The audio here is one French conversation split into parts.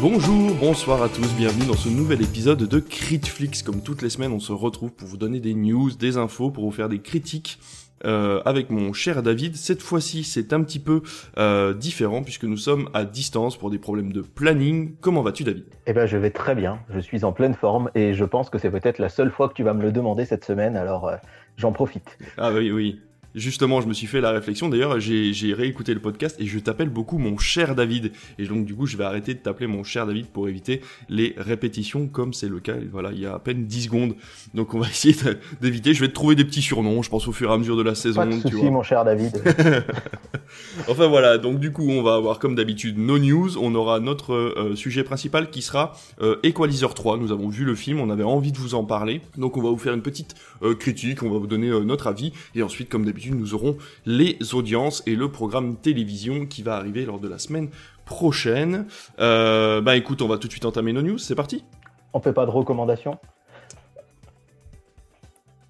Bonjour, bonsoir à tous, bienvenue dans ce nouvel épisode de Critflix. Comme toutes les semaines, on se retrouve pour vous donner des news, des infos, pour vous faire des critiques euh, avec mon cher David. Cette fois-ci, c'est un petit peu euh, différent puisque nous sommes à distance pour des problèmes de planning. Comment vas-tu, David? Eh ben, je vais très bien. Je suis en pleine forme et je pense que c'est peut-être la seule fois que tu vas me le demander cette semaine. Alors, euh, j'en profite. Ah oui, oui. Justement, je me suis fait la réflexion. D'ailleurs, j'ai réécouté le podcast et je t'appelle beaucoup mon cher David. Et donc, du coup, je vais arrêter de t'appeler mon cher David pour éviter les répétitions, comme c'est le cas. Voilà, il y a à peine 10 secondes. Donc, on va essayer d'éviter. Je vais te trouver des petits surnoms, je pense, au fur et à mesure de la saison. Pas de soucis, mon cher David. enfin, voilà. Donc, du coup, on va avoir, comme d'habitude, nos news. On aura notre euh, sujet principal qui sera euh, Equalizer 3. Nous avons vu le film, on avait envie de vous en parler. Donc, on va vous faire une petite euh, critique, on va vous donner notre avis. Et ensuite, comme d'habitude, nous aurons les audiences et le programme télévision qui va arriver lors de la semaine prochaine. Euh, bah écoute, on va tout de suite entamer nos news, c'est parti On fait pas de recommandations?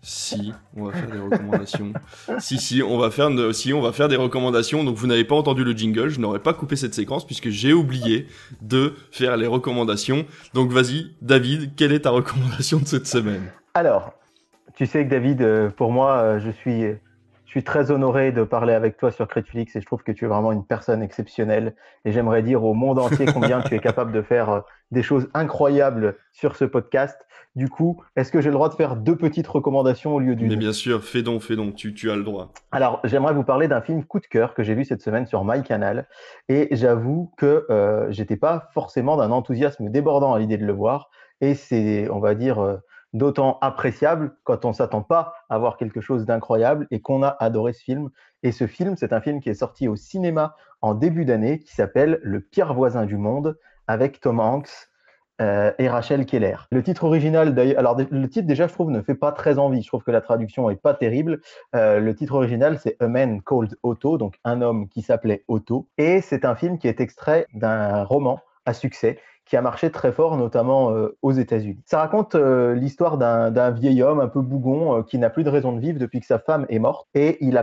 Si, on va faire des recommandations. si, si, on va faire, si, on va faire des recommandations. Donc, vous n'avez pas entendu le jingle. Je n'aurais pas coupé cette séquence puisque j'ai oublié de faire les recommandations. Donc, vas-y, David, quelle est ta recommandation de cette semaine? Alors, tu sais que David, euh, pour moi, euh, je suis suis très honoré de parler avec toi sur Critflix et je trouve que tu es vraiment une personne exceptionnelle. Et j'aimerais dire au monde entier combien tu es capable de faire euh, des choses incroyables sur ce podcast. Du coup, est-ce que j'ai le droit de faire deux petites recommandations au lieu d'une? Mais bien sûr, fais donc, fais donc, tu, tu as le droit. Alors, j'aimerais vous parler d'un film coup de cœur que j'ai vu cette semaine sur MyCanal. Et j'avoue que euh, j'étais pas forcément d'un enthousiasme débordant à l'idée de le voir. Et c'est, on va dire, euh, d'autant appréciable quand on s'attend pas à voir quelque chose d'incroyable et qu'on a adoré ce film. Et ce film, c'est un film qui est sorti au cinéma en début d'année, qui s'appelle Le pire voisin du monde, avec Tom Hanks euh, et Rachel Keller. Le titre original, alors le titre déjà, je trouve, ne fait pas très envie. Je trouve que la traduction est pas terrible. Euh, le titre original, c'est A Man Called Otto, donc un homme qui s'appelait Otto. Et c'est un film qui est extrait d'un roman à succès qui a marché très fort, notamment euh, aux États-Unis. Ça raconte euh, l'histoire d'un vieil homme un peu bougon euh, qui n'a plus de raison de vivre depuis que sa femme est morte et il,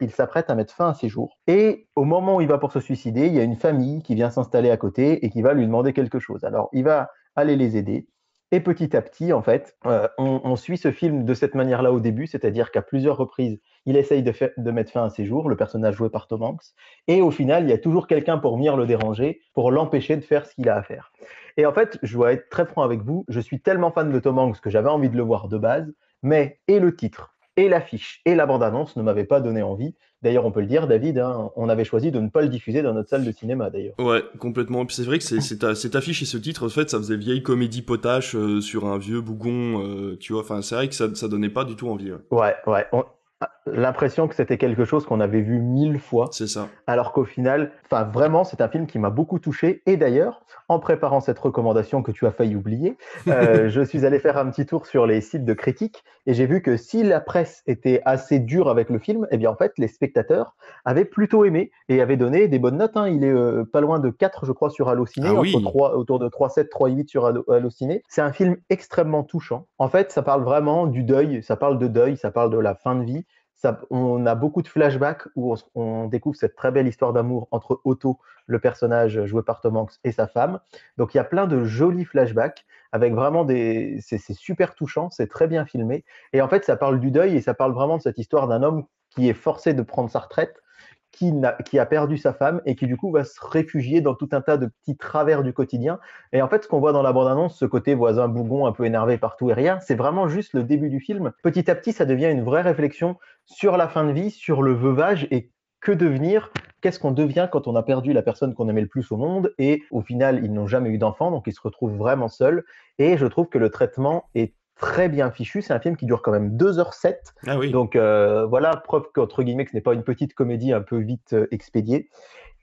il s'apprête à mettre fin à ses jours. Et au moment où il va pour se suicider, il y a une famille qui vient s'installer à côté et qui va lui demander quelque chose. Alors il va aller les aider. Et petit à petit, en fait, on, on, suit ce film de cette manière-là au début, c'est-à-dire qu'à plusieurs reprises, il essaye de, de, mettre fin à ses jours, le personnage joué par Tom Hanks, et au final, il y a toujours quelqu'un pour venir le déranger, pour l'empêcher de faire ce qu'il a à faire. Et en fait, je dois être très franc avec vous, je suis tellement fan de Tom Hanks que j'avais envie de le voir de base, mais et le titre, et l'affiche, et la bande-annonce ne m'avaient pas donné envie. D'ailleurs, on peut le dire, David, hein, on avait choisi de ne pas le diffuser dans notre salle de cinéma, d'ailleurs. Ouais, complètement. Et puis c'est vrai que c'est, cette affiche et ce titre, en fait, ça faisait vieille comédie potache euh, sur un vieux bougon, euh, tu vois. Enfin, c'est vrai que ça, ça donnait pas du tout envie. Ouais, ouais. ouais l'impression que c'était quelque chose qu'on avait vu mille fois. C'est ça. Alors qu'au final, enfin vraiment, c'est un film qui m'a beaucoup touché. Et d'ailleurs, en préparant cette recommandation que tu as failli oublier, euh, je suis allé faire un petit tour sur les sites de critiques et j'ai vu que si la presse était assez dure avec le film, eh bien en fait, les spectateurs avaient plutôt aimé et avaient donné des bonnes notes. Hein. Il est euh, pas loin de 4, je crois, sur Allociné, ah, entre 3, autour de 3,7, 3,8 sur Allociné. C'est un film extrêmement touchant. En fait, ça parle vraiment du deuil, ça parle de deuil, ça parle de la fin de vie on a beaucoup de flashbacks où on, découvre cette très belle histoire d'amour entre Otto, le personnage joué par Tom Hanks, et sa femme. Donc il y a plein de jolis flashbacks avec vraiment des. C'est super touchant, c'est très bien filmé. Et en fait, ça parle du deuil et ça parle vraiment de cette histoire d'un homme qui est forcé de prendre sa retraite qui a, perdu sa femme et qui du coup va se réfugier dans tout un tas de petits travers du quotidien. Et en fait, ce qu'on voit dans la bande-annonce, ce côté voisin bougon un peu énervé partout et rien, c'est vraiment juste le début du film. Petit à petit, ça devient une vraie réflexion sur la fin de vie, sur le veuvage et que devenir Qu'est-ce qu'on devient quand on a perdu la personne qu'on aimait le plus au monde et au final, ils n'ont jamais eu d'enfant, donc ils se retrouvent vraiment seuls. Et je trouve que le traitement est très bien fichu. C'est un film qui dure quand même 2h07. Ah oui. Donc euh, voilà, preuve qu'entre guillemets, ce n'est pas une petite comédie un peu vite euh, expédiée.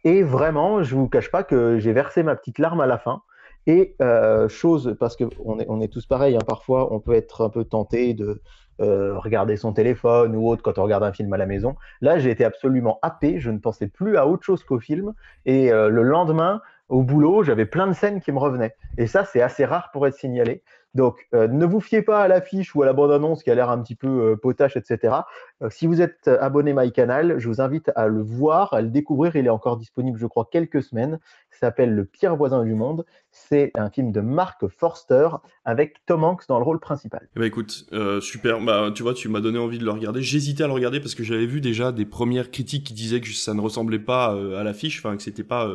Et vraiment, je vous cache pas que j'ai versé ma petite larme à la fin. Et euh, chose, parce qu'on est, on est tous pareils, hein, parfois on peut être un peu tenté de regarder son téléphone ou autre quand on regarde un film à la maison. Là, j'ai été absolument happé, je ne pensais plus à autre chose qu'au film. Et le lendemain, au boulot, j'avais plein de scènes qui me revenaient. Et ça, c'est assez rare pour être signalé. Donc, euh, ne vous fiez pas à l'affiche ou à la bande-annonce qui a l'air un petit peu euh, potache, etc. Euh, si vous êtes abonné MyCanal, je vous invite à le voir, à le découvrir. Il est encore disponible, je crois, quelques semaines. Il s'appelle Le pire voisin du monde. C'est un film de Mark Forster avec Tom Hanks dans le rôle principal. Eh ben, écoute, super. Bah, tu vois, tu m'as donné envie de le regarder. J'hésitais à le regarder parce que j'avais vu déjà des premières critiques qui disaient que ça ne ressemblait pas à l'affiche, enfin que c'était pas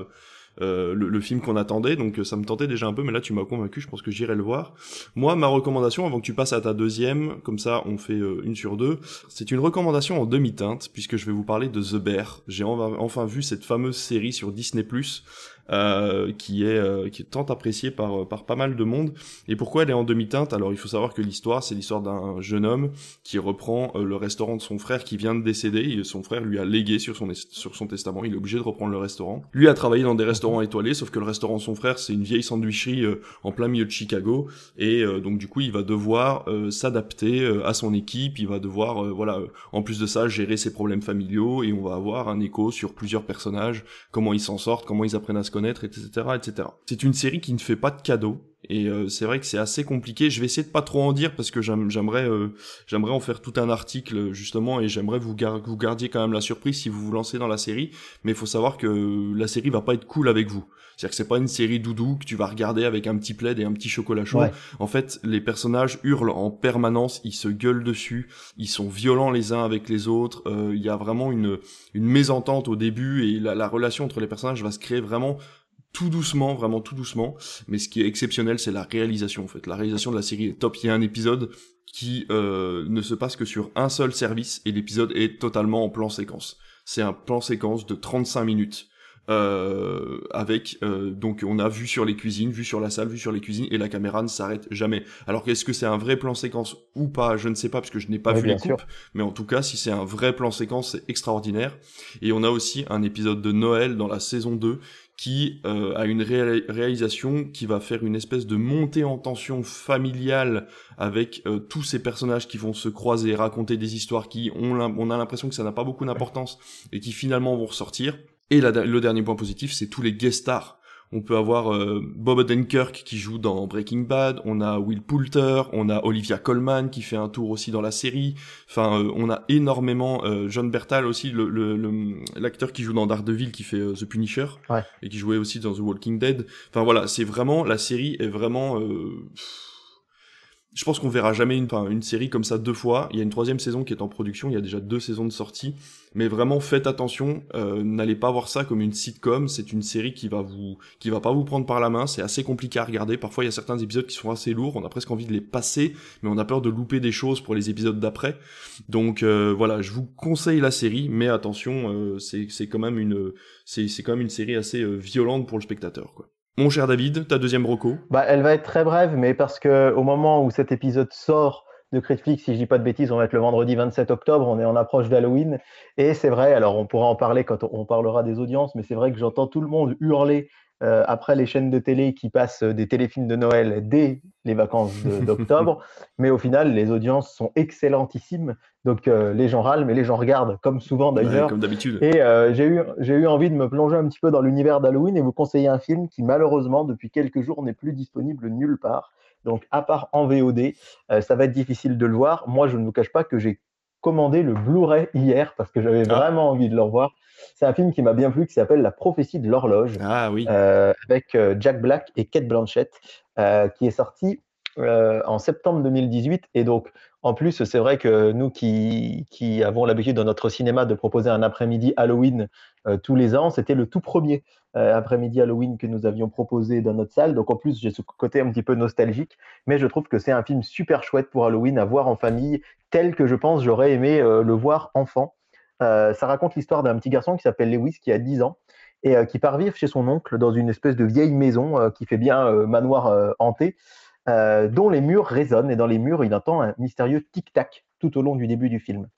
euh, le, film qu'on attendait, donc euh, ça me tentait déjà un peu, mais là tu m'as convaincu, je pense que j'irai le voir. Moi, ma recommandation, avant que tu passes à ta deuxième, comme ça on fait euh, une sur deux, c'est une recommandation en demi-teinte, puisque je vais vous parler de The Bear. J'ai enfin vu cette fameuse série sur Disney+, euh, qui est euh, qui est tant appréciée par par pas mal de monde. Et pourquoi elle est en demi-teinte? Alors il faut savoir que l'histoire, c'est l'histoire d'un jeune homme qui reprend euh, le restaurant de son frère qui vient de décéder. Son frère lui a légué sur son sur son testament. Il est obligé de reprendre le restaurant. Lui a travaillé dans des restaurants étoilés, sauf que le restaurant de son frère, c'est une vieille sandwicherie en plein milieu de Chicago. Et donc du coup, il va devoir s'adapter à son équipe. Il va devoir voilà, en plus de ça, gérer ses problèmes familiaux. Et on va avoir un écho sur plusieurs personnages, comment ils s'en sortent, comment ils apprennent à se connaître etc., etc. C'est une série qui ne fait pas de cadeaux. Et euh, c'est vrai que c'est assez compliqué. Je vais essayer de pas trop en dire parce que j'aimerais, euh, j'aimerais en faire tout un article justement et j'aimerais vous, vous gardiez quand même la surprise si vous vous lancez dans la série. Mais il faut savoir que la série va pas être cool avec vous. C'est-à-dire que c'est pas une série doudou que tu vas regarder avec un petit plaid et un petit chocolat chaud. En fait, les personnages hurlent en permanence, ils se gueulent dessus, ils sont violents les uns avec les autres. Euh, il y a vraiment une une mésentente au début et la, la relation entre les personnages va se créer vraiment tout doucement, vraiment tout doucement. Mais ce qui est exceptionnel, c'est la réalisation en fait. La réalisation de la série est top. Il y a un épisode qui euh, ne se passe que sur un seul service et l'épisode est totalement en plan séquence. C'est un plan séquence de 35 minutes. Euh, avec euh, donc on a vu sur les cuisines, vu sur la salle, vu sur les cuisines et la caméra ne s'arrête jamais. Alors qu'est-ce que c'est un vrai plan séquence ou pas, je ne sais pas parce que je n'ai pas vu les coupes, mais en tout cas si c'est un vrai plan séquence, c'est extraordinaire. Et on a aussi un épisode de Noël dans la saison 2 qui euh, a une réalisation qui va faire une espèce de montée en tension familiale avec euh, tous ces personnages qui vont se croiser, raconter des histoires qui ont on a l'impression que ça n'a pas beaucoup d'importance et qui finalement vont ressortir. Et le dernier point positif, c'est tous les guest stars on peut avoir euh, Bob Odenkirk qui joue dans Breaking Bad, on a Will Poulter, on a Olivia Colman qui fait un tour aussi dans la série. Enfin, euh, on a énormément euh, John Bertal aussi, le l'acteur le, qui joue dans Daredevil qui fait The Punisher et qui jouait aussi dans The Walking Dead. Enfin voilà, c'est vraiment la série est vraiment je pense qu'on verra jamais une, une série comme ça deux fois. Il y a une troisième saison qui est en production, il y a déjà deux saisons de sortie. Mais vraiment, faites attention, euh, n'allez pas voir ça comme une sitcom. C'est une série qui va vous, qui va pas vous prendre par la main. C'est assez compliqué à regarder. Parfois, il y a certains épisodes qui sont assez lourds. On a presque envie de les passer, mais on a peur de louper des choses pour les épisodes d'après. Donc euh, voilà, je vous conseille la série, mais attention, euh, c'est quand même une, c'est quand une série assez violente pour le spectateur. Mon cher David, ta deuxième roco bah, Elle va être très brève, mais parce que au moment où cet épisode sort de Critflix, si je dis pas de bêtises, on va être le vendredi 27 octobre, on est en approche d'Halloween. Et c'est vrai, alors on pourra en parler quand on parlera des audiences, mais c'est vrai que j'entends tout le monde hurler euh, après les chaînes de télé qui passent des téléfilms de Noël dès les vacances d'octobre. mais au final, les audiences sont excellentissimes. Donc euh, les gens râlent, mais les gens regardent, comme souvent d'ailleurs. comme d'habitude. Et euh, j'ai eu, eu envie de me plonger un petit peu dans l'univers d'Halloween et vous conseiller un film qui malheureusement depuis quelques jours n'est plus disponible nulle part. Donc à part en VOD, ça va être difficile de le voir. Moi, je ne vous cache pas que j'ai commandé le Blu-ray hier parce que j'avais ah. vraiment envie de le revoir. C'est un film qui m'a bien plu, qui s'appelle La prophétie de l'horloge, ah, oui. Euh, avec euh, Jack Black et Kate Blanchett, euh, qui est sorti en septembre 2018. Et donc, en plus, c'est vrai que nous qui, qui avons l'habitude dans notre cinéma de proposer un après-midi Halloween tous les ans, c'était le tout premier après-midi Halloween que nous avions proposé dans notre salle. Donc, en plus, j'ai ce côté un petit peu nostalgique, mais je trouve que c'est un film super chouette pour Halloween à voir en famille, tel que je pense j'aurais aimé le voir enfant. Euh, ça raconte l'histoire d'un petit garçon qui s'appelle Lewis, qui a 10 ans, et euh, qui part vivre chez son oncle dans une espèce de vieille maison euh, qui fait bien manoir hanté, dont les murs résonnent, et dans les murs, il entend un mystérieux tic-tac tout au long du début du film.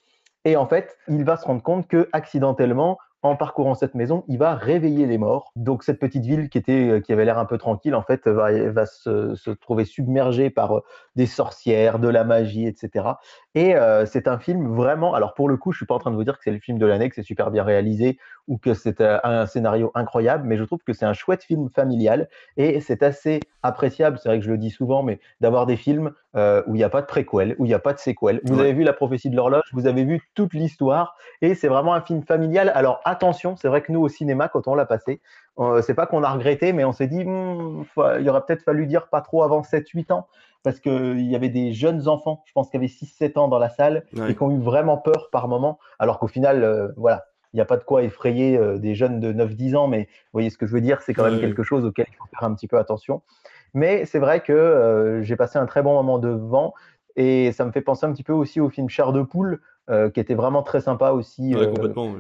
Et en fait, il va se rendre compte que accidentellement, en parcourant cette maison, il va réveiller les morts. Donc cette petite ville qui était, qui avait l'air un peu tranquille, en fait, va, se, trouver submergée par des sorcières, de la magie, etc. Et euh, c'est un film vraiment. Alors pour le coup, je suis pas en train de vous dire que c'est le film de l'année, que c'est super bien réalisé ou que c'est euh, un scénario incroyable, mais je trouve que c'est un chouette film familial et c'est assez appréciable. C'est vrai que je le dis souvent, mais d'avoir des films euh, où il n'y a pas de préquel, où il n'y a pas de séquel. Vous avez vu La prophétie de l'horloge, vous avez vu toute l'histoire et c'est vraiment un film familial. Alors attention, c'est vrai que nous au cinéma, quand on l'a passé, c'est pas qu'on a regretté, mais on s'est dit, hmm, il aurait peut-être fallu dire pas trop avant 7-8 ans parce qu'il y avait des jeunes enfants, je pense qu'il y avait 6-7 ans dans la salle, et qui ont eu vraiment peur par moment, alors qu'au final, euh, voilà, il n'y a pas de quoi effrayer euh, des jeunes de 9-10 ans, mais vous voyez ce que je veux dire, c'est quand même quelque chose auquel il faut faire un petit peu attention. Mais c'est vrai que euh, j'ai passé un très bon moment devant, et ça me fait penser un petit peu aussi au film Cher de poule, qui était vraiment très sympa aussi. Ouais, complètement,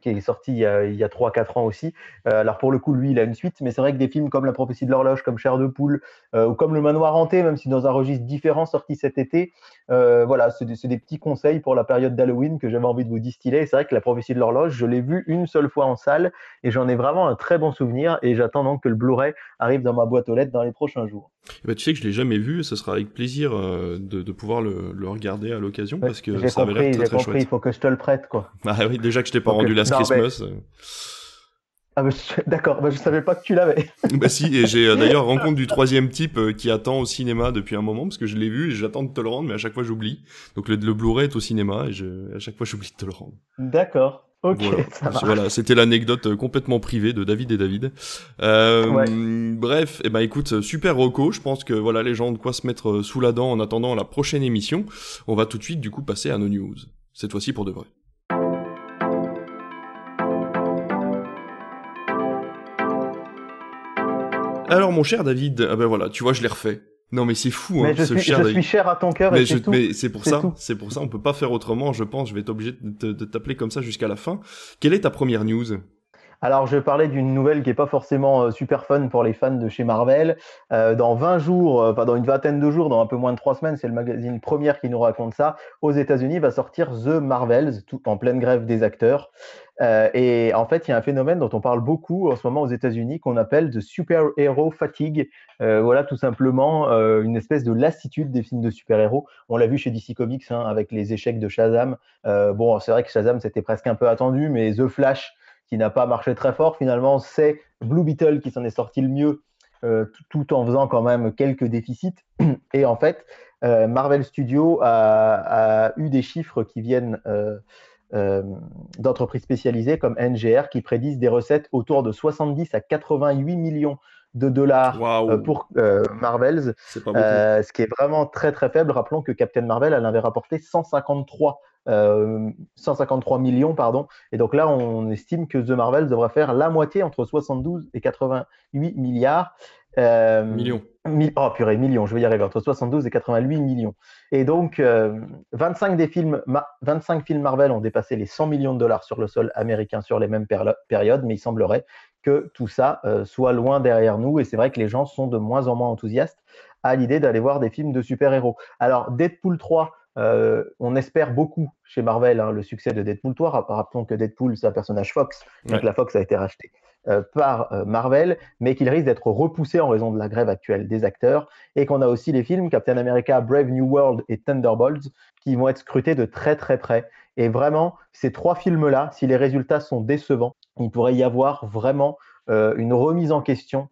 qui est sorti il y a, il y a 3-4 ans aussi. Euh, alors pour le coup, lui, il a une suite, mais c'est vrai que des films comme La prophétie de l'horloge, comme Cher de poule, euh, ou comme Le manoir hanté, même si dans un registre différent sorti cet été, euh, voilà, c'est des, des, petits conseils pour la période d'Halloween que j'avais envie de vous distiller. C'est vrai que La prophétie de l'horloge, je l'ai vu une seule fois en salle et j'en ai vraiment un très bon souvenir et j'attends donc que le Blu-ray arrive dans ma boîte aux lettres dans les prochains jours. Bah, tu sais que je l'ai jamais vu, et ce sera avec plaisir de, de, pouvoir le, le, regarder à l'occasion parce que ça avait l'air très, très compris, chouette. Il faut que je te le prête, quoi. Ah oui, déjà que je t'ai pas rendu Last Christmas. Euh. Ah bah, d'accord, bah, je savais pas que tu l'avais. bah si, et j'ai euh, d'ailleurs rencontre du troisième type euh, qui attend au cinéma depuis un moment parce que je l'ai vu et j'attends de te le rendre, mais à chaque fois j'oublie. Donc le, le Blu-ray est au cinéma et je, à chaque fois j'oublie de te le rendre. D'accord. Ok, voilà, c'était l'anecdote complètement privée de David et David. Euh, Bref, et eh ben écoute, super Rocco. Je pense que voilà les gens ont de quoi se mettre sous la dent en attendant la prochaine émission. On va tout de suite du coup passer à nos news. Cette fois-ci pour de vrai. Alors mon cher David, ah ben voilà, tu vois, je l'ai refait. Non mais c'est fou, hein, je, ce suis, cher je suis cher à ton cœur. Mais, c'est pour ça, c'est pour ça, on peut pas faire autrement. Je pense, je vais être obligé de t'appeler comme ça jusqu'à la fin. Quelle est ta première news? Alors, je parlais d'une nouvelle qui n'est pas forcément euh, super fun pour les fans de chez Marvel. Euh, dans 20 jours, euh, enfin dans une vingtaine de jours, dans un peu moins de 3 semaines, c'est le magazine Première qui nous raconte ça. Aux États-Unis, va sortir The Marvels, tout en pleine grève des acteurs. Euh, et en fait, il y a un phénomène dont on parle beaucoup en ce moment aux États-Unis qu'on appelle de super-héros fatigue. Euh, voilà, tout simplement euh, une espèce de lassitude des films de super-héros. On l'a vu chez DC Comics hein, avec les échecs de Shazam. bon, c'est vrai que Shazam, c'était presque un peu attendu, mais The Flash, qui n'a pas marché très fort, finalement, c'est Blue Beetle qui s'en est sorti le mieux, tout, en faisant quand même quelques déficits. Et en fait, Marvel Studios a, eu des chiffres qui viennent d'entreprises spécialisées comme NGR qui prédisent des recettes autour de 70 à 88 millions de dollars euh, pour euh, Marvels, ce qui est vraiment très très faible. Rappelons que Captain Marvel, elle avait rapporté 153 153 millions, pardon. Et donc là, on estime que The Marvels devrait faire la moitié entre 72 et 88 milliards. Euh, millions. oh purée, millions, je vais y arriver, entre 72 et 88 millions. Et donc, 25 euh, des films, 25 films Marvel ont dépassé les 100 millions de dollars sur le sol américain sur les mêmes périodes, mais il semblerait que tout ça euh, soit loin derrière nous. Et c'est vrai que les gens sont de moins en moins enthousiastes à l'idée d'aller voir des films de super-héros. Alors, Deadpool 3, on espère beaucoup chez Marvel hein, le succès de Deadpool 3. Rappelons que Deadpool, c'est un personnage Fox, donc la Fox a été rachetée. Euh, par euh, Marvel, mais qu'il risque d'être repoussé en raison de la grève actuelle des acteurs, et qu'on a aussi les films Captain America, Brave New World et Thunderbolts qui vont être scrutés de très très près. Et vraiment, ces trois films-là, si les résultats sont décevants, il pourrait y avoir vraiment euh, une remise en question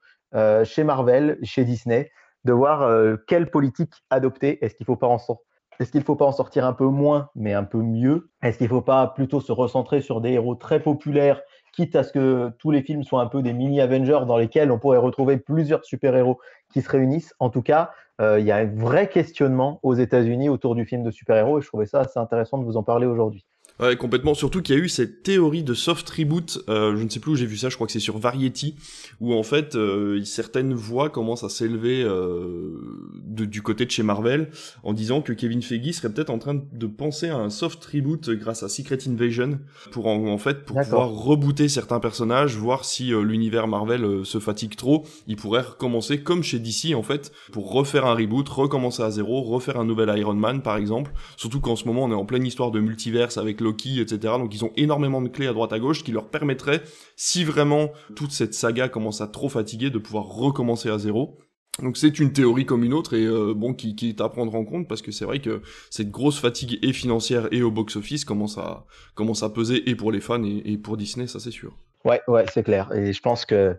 chez Marvel, chez Disney, de voir quelle politique adopter. Est-ce qu'il ne faut pas en sortir un peu moins, mais un peu mieux? Est-ce qu'il ne faut pas plutôt se recentrer sur des héros très populaires quitte à ce que tous les films soient un peu des mini-Avengers dans lesquels on pourrait retrouver plusieurs super-héros qui se réunissent. En tout cas, euh, il y a un vrai questionnement aux États-Unis autour du film de super-héros et je trouvais ça assez intéressant de vous en parler aujourd'hui. Ouais, complètement. Surtout qu'il y a eu cette théorie de soft reboot. Euh, je ne sais plus où j'ai vu ça. Je crois que c'est sur Variety, où en fait euh, certaines voix commencent à s'élever euh, du côté de chez Marvel, en disant que Kevin Feige serait peut-être en train de penser à un soft reboot grâce à Secret Invasion, pour en, fait pour pouvoir rebooter certains personnages, voir si euh, l'univers Marvel euh, se fatigue trop. Il pourrait recommencer comme chez DC en fait, pour refaire un reboot, recommencer à zéro, refaire un nouvel Iron Man par exemple. Surtout qu'en ce moment on est en pleine histoire de multiverse avec le Etc. Donc ils ont énormément de clés à droite à gauche qui leur permettraient, si vraiment toute cette saga commence à trop fatiguer, de pouvoir recommencer à zéro. Donc c'est une théorie comme une autre et euh, bon qui, qui est à prendre en compte parce que c'est vrai que cette grosse fatigue et financière et au box-office commence à commence à peser et pour les fans et, et pour Disney, ça c'est sûr. Ouais, ouais, c'est clair. Et je pense que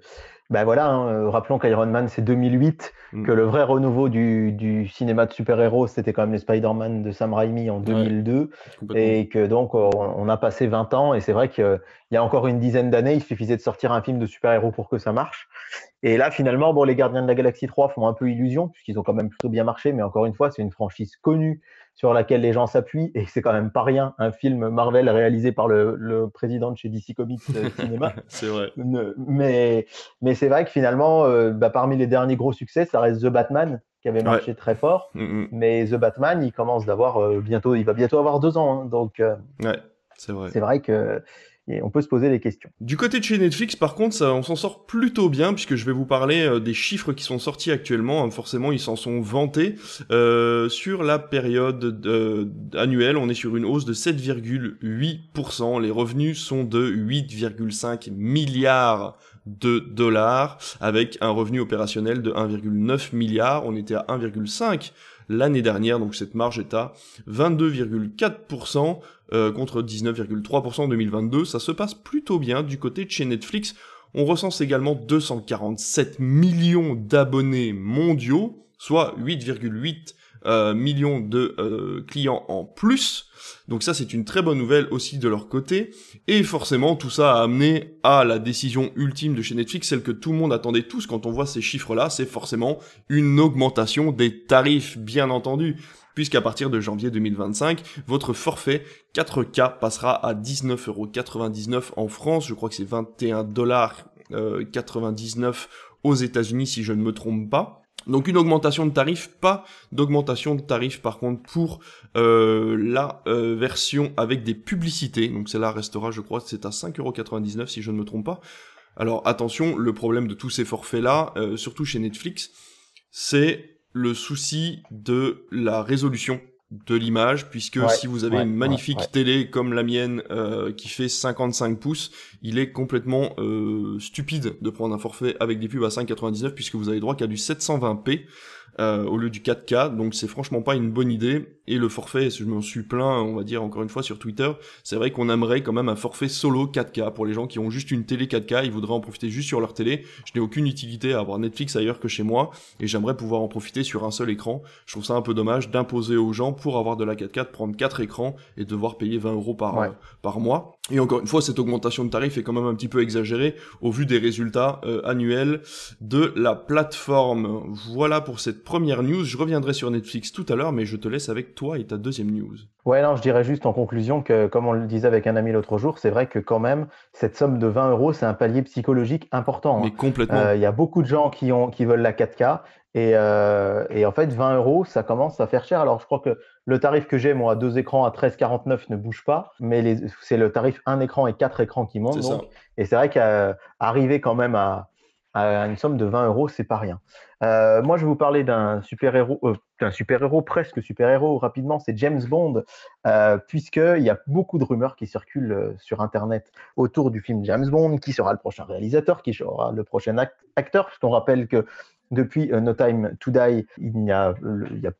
ben voilà, hein, euh, rappelons qu'Iron Man, c'est 2008, mm. que le vrai renouveau du, du cinéma de super-héros, c'était quand même les Spider-Man de Sam Raimi en 2002, et que donc on, a passé 20 ans, et c'est vrai qu'il y a encore une dizaine d'années, il suffisait de sortir un film de super-héros pour que ça marche. Et là, finalement, bon, les Gardiens de la Galaxie 3 font un peu illusion, puisqu'ils ont quand même plutôt bien marché, mais encore une fois, c'est une franchise connue sur laquelle les gens s'appuient, et c'est quand même pas rien, un film Marvel réalisé par le, le président de chez DC Comics euh, Cinéma. c'est vrai. Mais, mais c'est vrai que finalement, euh, bah, parmi les derniers gros succès, ça reste The Batman, qui avait marché très fort. Mm, mm. Mais The Batman, il commence d'avoir euh, bientôt, il va bientôt avoir deux ans, hein. donc. ouais, c'est vrai. C'est vrai que on peut se poser des questions. Du côté de chez Netflix, par contre, on s'en sort plutôt bien puisque je vais vous parler euh, des chiffres qui sont sortis actuellement. Hein, forcément, ils s'en sont vantés. Euh, sur la période annuelle, on est sur une hausse de 7,8%. Les revenus sont de 8,5 milliards de dollars avec un revenu opérationnel de 1,9 milliard. On était à 1,5 l'année dernière, donc cette marge est à 22,4%. Euh, contre 19,3% en 2022. Ça se passe plutôt bien du côté de chez Netflix. On recense également 247 millions d'abonnés mondiaux, soit 8,8 euh, millions de euh, clients en plus. Donc ça c'est une très bonne nouvelle aussi de leur côté. Et forcément tout ça a amené à la décision ultime de chez Netflix, celle que tout le monde attendait tous quand on voit ces chiffres-là, c'est forcément une augmentation des tarifs bien entendu puisqu'à partir de janvier 2025, votre forfait 4K passera à 19,99€ en France, je crois que c'est 21,99$ euh, aux États-Unis si je ne me trompe pas. Donc une augmentation de tarif, pas d'augmentation de tarif par contre pour euh, la euh, version avec des publicités. Donc celle-là restera, je crois, c'est à 5,99€ si je ne me trompe pas. Alors attention, le problème de tous ces forfaits-là, surtout chez Netflix, c'est le souci de la résolution de l'image, puisque si vous avez une magnifique télé comme la mienne euh, qui fait 55 pouces, il est complètement euh, stupide de prendre un forfait avec des pubs à 5,99 puisque vous avez droit qu'à du 720p euh, au lieu du 4K, donc c'est franchement pas une bonne idée. Et le forfait, je m'en suis plein, on va dire encore une fois sur Twitter, c'est vrai qu'on aimerait quand même un forfait solo 4K pour les gens qui ont juste une télé 4K, ils voudraient en profiter juste sur leur télé. Je n'ai aucune utilité à avoir Netflix ailleurs que chez moi, et j'aimerais pouvoir en profiter sur un seul écran. Je trouve ça un peu dommage d'imposer aux gens pour avoir de la 4K de prendre 4 écrans et devoir payer 20 euros par, euh, par mois. Et encore une fois, cette augmentation de tarif est quand même un petit peu exagérée au vu des résultats euh, annuels de la plateforme. Voilà pour cette première news. Je reviendrai sur Netflix tout à l'heure, mais je te laisse avec toi et ta deuxième news. Ouais, non, je dirais juste en conclusion que, comme on le disait avec un ami l'autre jour, c'est vrai que quand même, cette somme de 20 euros, c'est un palier psychologique important. Hein. Mais complètement. Euh, il y a beaucoup de gens qui, ont, qui veulent la 4K. Et, euh, et, en fait, 20 euros, ça commence à faire cher. Alors, je crois que le tarif que j'ai, moi, à deux écrans à 13,49 ne bouge pas, mais c'est le tarif un écran et quatre écrans qui monte. Donc, et c'est vrai qu'arriver quand même à, à, une somme de 20 euros, c'est pas rien. Euh, moi, je vais vous parler d'un super-héros, euh, d'un super-héros, presque super-héros, rapidement, c'est James Bond, euh, puisqu'il y a beaucoup de rumeurs qui circulent euh, sur Internet autour du film James Bond, qui sera le prochain réalisateur, qui sera le prochain acteur, Je qu'on rappelle que depuis euh, No Time to Die, il y, a,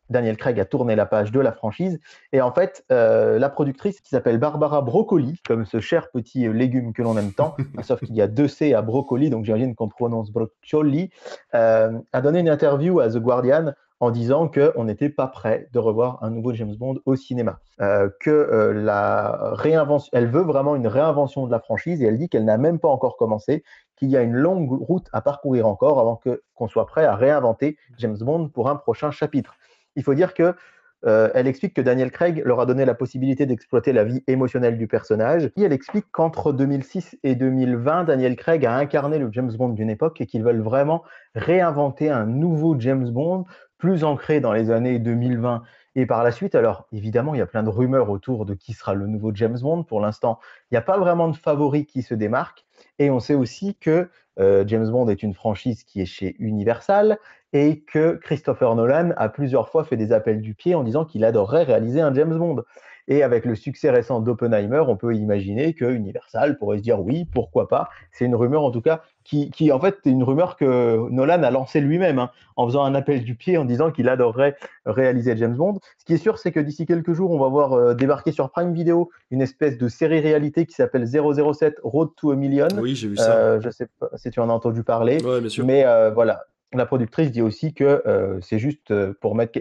Daniel Craig a tourné la page de la franchise. Et en fait, euh, la productrice qui s'appelle Barbara Broccoli, comme ce cher petit euh, légume que l'on aime tant, sauf qu'il y a deux C à brocoli, donc j'imagine qu'on prononce broccoli, a donné une interview à The Guardian en disant qu'on n'était pas prêt de revoir un nouveau James Bond au cinéma, que la réinvention, elle veut vraiment une réinvention de la franchise et elle dit qu'elle n'a même pas encore commencé, qu'il y a une longue route à parcourir encore avant que qu'on soit prêt à réinventer James Bond pour un prochain chapitre. Il faut dire que euh, elle explique que Daniel Craig leur a donné la possibilité d'exploiter la vie émotionnelle du personnage. Et elle explique qu'entre 2006 et 2020, Daniel Craig a incarné le James Bond d'une époque et qu'ils veulent vraiment réinventer un nouveau James Bond plus ancré dans les années 2020 et par la suite, alors évidemment, il y a plein de rumeurs autour de qui sera le nouveau James Bond. Pour l'instant, il n'y a pas vraiment de favori qui se démarque. Et on sait aussi que euh, James Bond est une franchise qui est chez Universal et que Christopher Nolan a plusieurs fois fait des appels du pied en disant qu'il adorerait réaliser un James Bond. Et avec le succès récent d'Oppenheimer, on peut imaginer que Universal pourrait se dire oui, pourquoi pas. C'est une rumeur en tout cas qui, qui en fait est une rumeur que Nolan a lancée lui-même hein, en faisant un appel du pied en disant qu'il adorerait réaliser James Bond. Ce qui est sûr, c'est que d'ici quelques jours, on va voir euh, débarquer sur Prime Video une espèce de série réalité qui s'appelle 007 Road to a Million. Oui, j'ai vu ça. Euh, je sais pas si tu en as entendu parler. Ouais, bien sûr. Mais euh, voilà, la productrice dit aussi que c'est juste pour mettre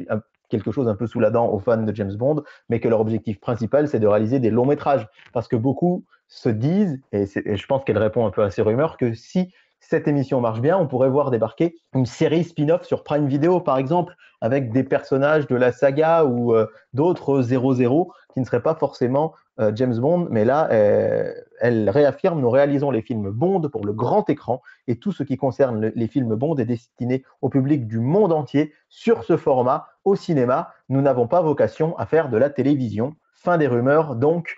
quelque chose un peu sous la dent aux fans de James Bond, mais que leur objectif principal, c'est de réaliser des longs métrages. Parce que beaucoup se disent, et, je pense qu'elle répond un peu à ces rumeurs, que si cette émission marche bien, on pourrait voir débarquer une série spin-off sur Prime Video, par exemple, avec des personnages de la saga ou euh, d'autres 00 qui ne seraient pas forcément euh, James Bond. Mais là, euh, elle réaffirme nous réalisons les films Bond pour le grand écran et tout ce qui concerne les films Bond est destiné au public du monde entier sur ce format au cinéma. Nous n'avons pas vocation à faire de la télévision. Fin des rumeurs, donc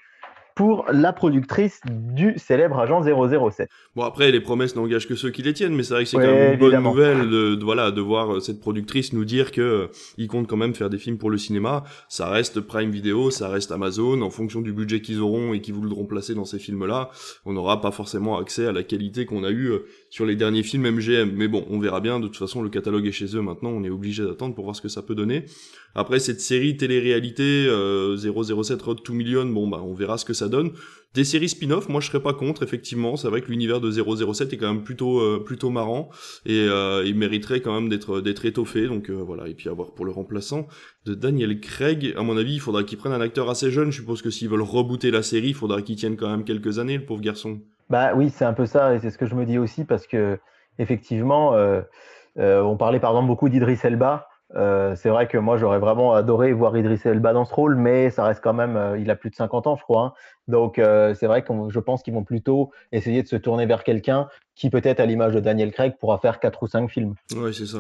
pour la productrice du célèbre agent 007. Bon après les promesses n'engagent que ceux qui les tiennent, mais c'est vrai que c'est quand même une bonne nouvelle de, voilà de voir euh, cette productrice nous dire que euh, il compte quand même faire des films pour le cinéma. Ça reste Prime Video, ça reste Amazon. En fonction du budget qu'ils auront et qu'ils voudront placer dans ces films-là, on n'aura pas forcément accès à la qualité qu'on a eu euh, sur les derniers films MGM. Mais bon, on verra bien. De toute façon, le catalogue est chez eux maintenant. On est obligé d'attendre pour voir ce que ça peut donner. Après cette série télé-réalité 007 Road to Million, bon bah on verra ce que ça donne. Des séries spin-off, moi je serais pas contre effectivement. C'est vrai que l'univers de 007 est quand même plutôt euh, plutôt marrant et euh, il mériterait quand même d'être d'être étoffé. Donc euh, voilà et puis avoir pour le remplaçant de Daniel Craig. À mon avis, il faudra qu'il prenne un acteur assez jeune. Je suppose que s'ils veulent rebooter la série, il faudra qu'il tienne quand même quelques années le pauvre garçon. Bah oui, c'est un peu ça et c'est ce que je me dis aussi parce que effectivement, on parlait par exemple beaucoup d'Idris Elba. C'est vrai que moi j'aurais vraiment adoré voir Idriss Elba dans ce rôle, mais ça reste quand même, il a plus de 50 ans je crois. Hein. Donc euh, c'est vrai que je pense qu'ils vont plutôt essayer de se tourner vers quelqu'un qui peut-être à l'image de Daniel Craig pourra faire quatre ou cinq films. Ouais, c'est ça.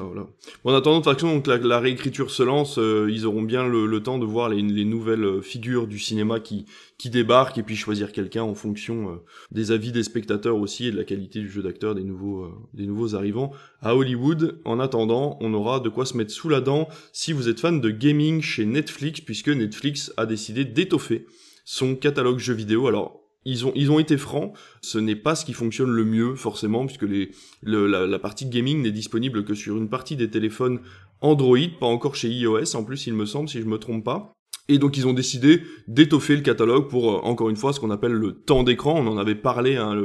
En attendant, de toute façon, donc la, réécriture se lance. Euh, ils auront bien le, temps de voir les, nouvelles euh, figures du cinéma qui qui débarquent et puis choisir quelqu'un en fonction des avis des spectateurs aussi et de la qualité du jeu d'acteur des des nouveaux arrivants à Hollywood. En attendant, on aura de quoi se mettre sous la dent si vous êtes fan de gaming chez Netflix, puisque Netflix a décidé d'étoffer son catalogue jeux vidéo. Alors ils ont, ils ont été francs. Ce n'est pas ce qui fonctionne le mieux, forcément, puisque les, la, la, partie gaming n'est disponible que sur une partie des téléphones Android, pas encore chez iOS, en plus, il me semble, si je me trompe pas. Et donc ils ont décidé d'étoffer le catalogue pour euh, encore une fois ce qu'on appelle le temps d'écran. On en avait parlé hein,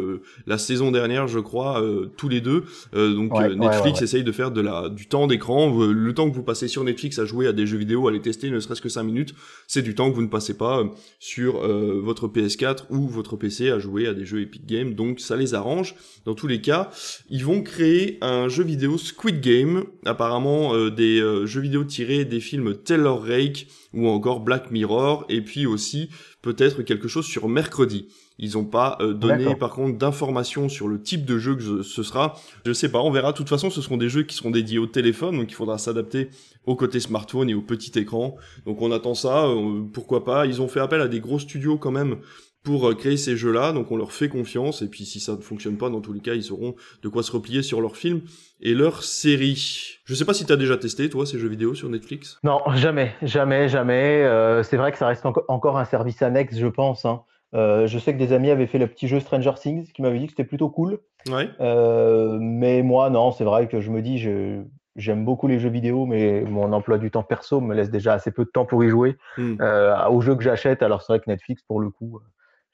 la saison dernière, je crois, euh, tous les deux. Euh, donc Netflix essaye de faire de la du temps d'écran. Le temps que vous passez sur Netflix à jouer à des jeux vidéo, à les tester, ne serait-ce que 5 minutes, c'est du temps que vous ne passez pas sur votre PS4 ou votre PC à jouer à des jeux Epic Games. Donc ça les arrange. Dans tous les cas, ils vont créer un jeu vidéo Squid Game. Apparemment des jeux vidéo tirés des films Taylor Rake ou encore Black Mirror, et puis aussi peut-être quelque chose sur mercredi. Ils n'ont pas euh, donné par contre d'informations sur le type de jeu que ce sera. Je sais pas, on verra. De toute façon, ce seront des jeux qui seront dédiés au téléphone, donc il faudra s'adapter au côté smartphone et au petit écran. Donc on attend ça, euh, pourquoi pas. Ils ont fait appel à des gros studios quand même pour euh, créer ces jeux-là, donc on leur fait confiance, et puis si ça ne fonctionne pas, dans tous les cas, ils auront de quoi se replier sur leurs films et leurs séries. Je sais pas si tu as déjà testé, toi, ces jeux vidéo sur Netflix Non, jamais, jamais, jamais. Euh, c'est vrai que ça reste encore un service annexe, je pense. Hein. Euh, je sais que des amis avaient fait le petit jeu Stranger Things, qui m'avaient dit que c'était plutôt cool. Ouais. mais moi, non, c'est vrai que je me dis, j'aime beaucoup les jeux vidéo, mais mon emploi du temps perso me laisse déjà assez peu de temps pour y jouer. Hmm. aux jeux que j'achète, alors c'est vrai que Netflix, pour le coup,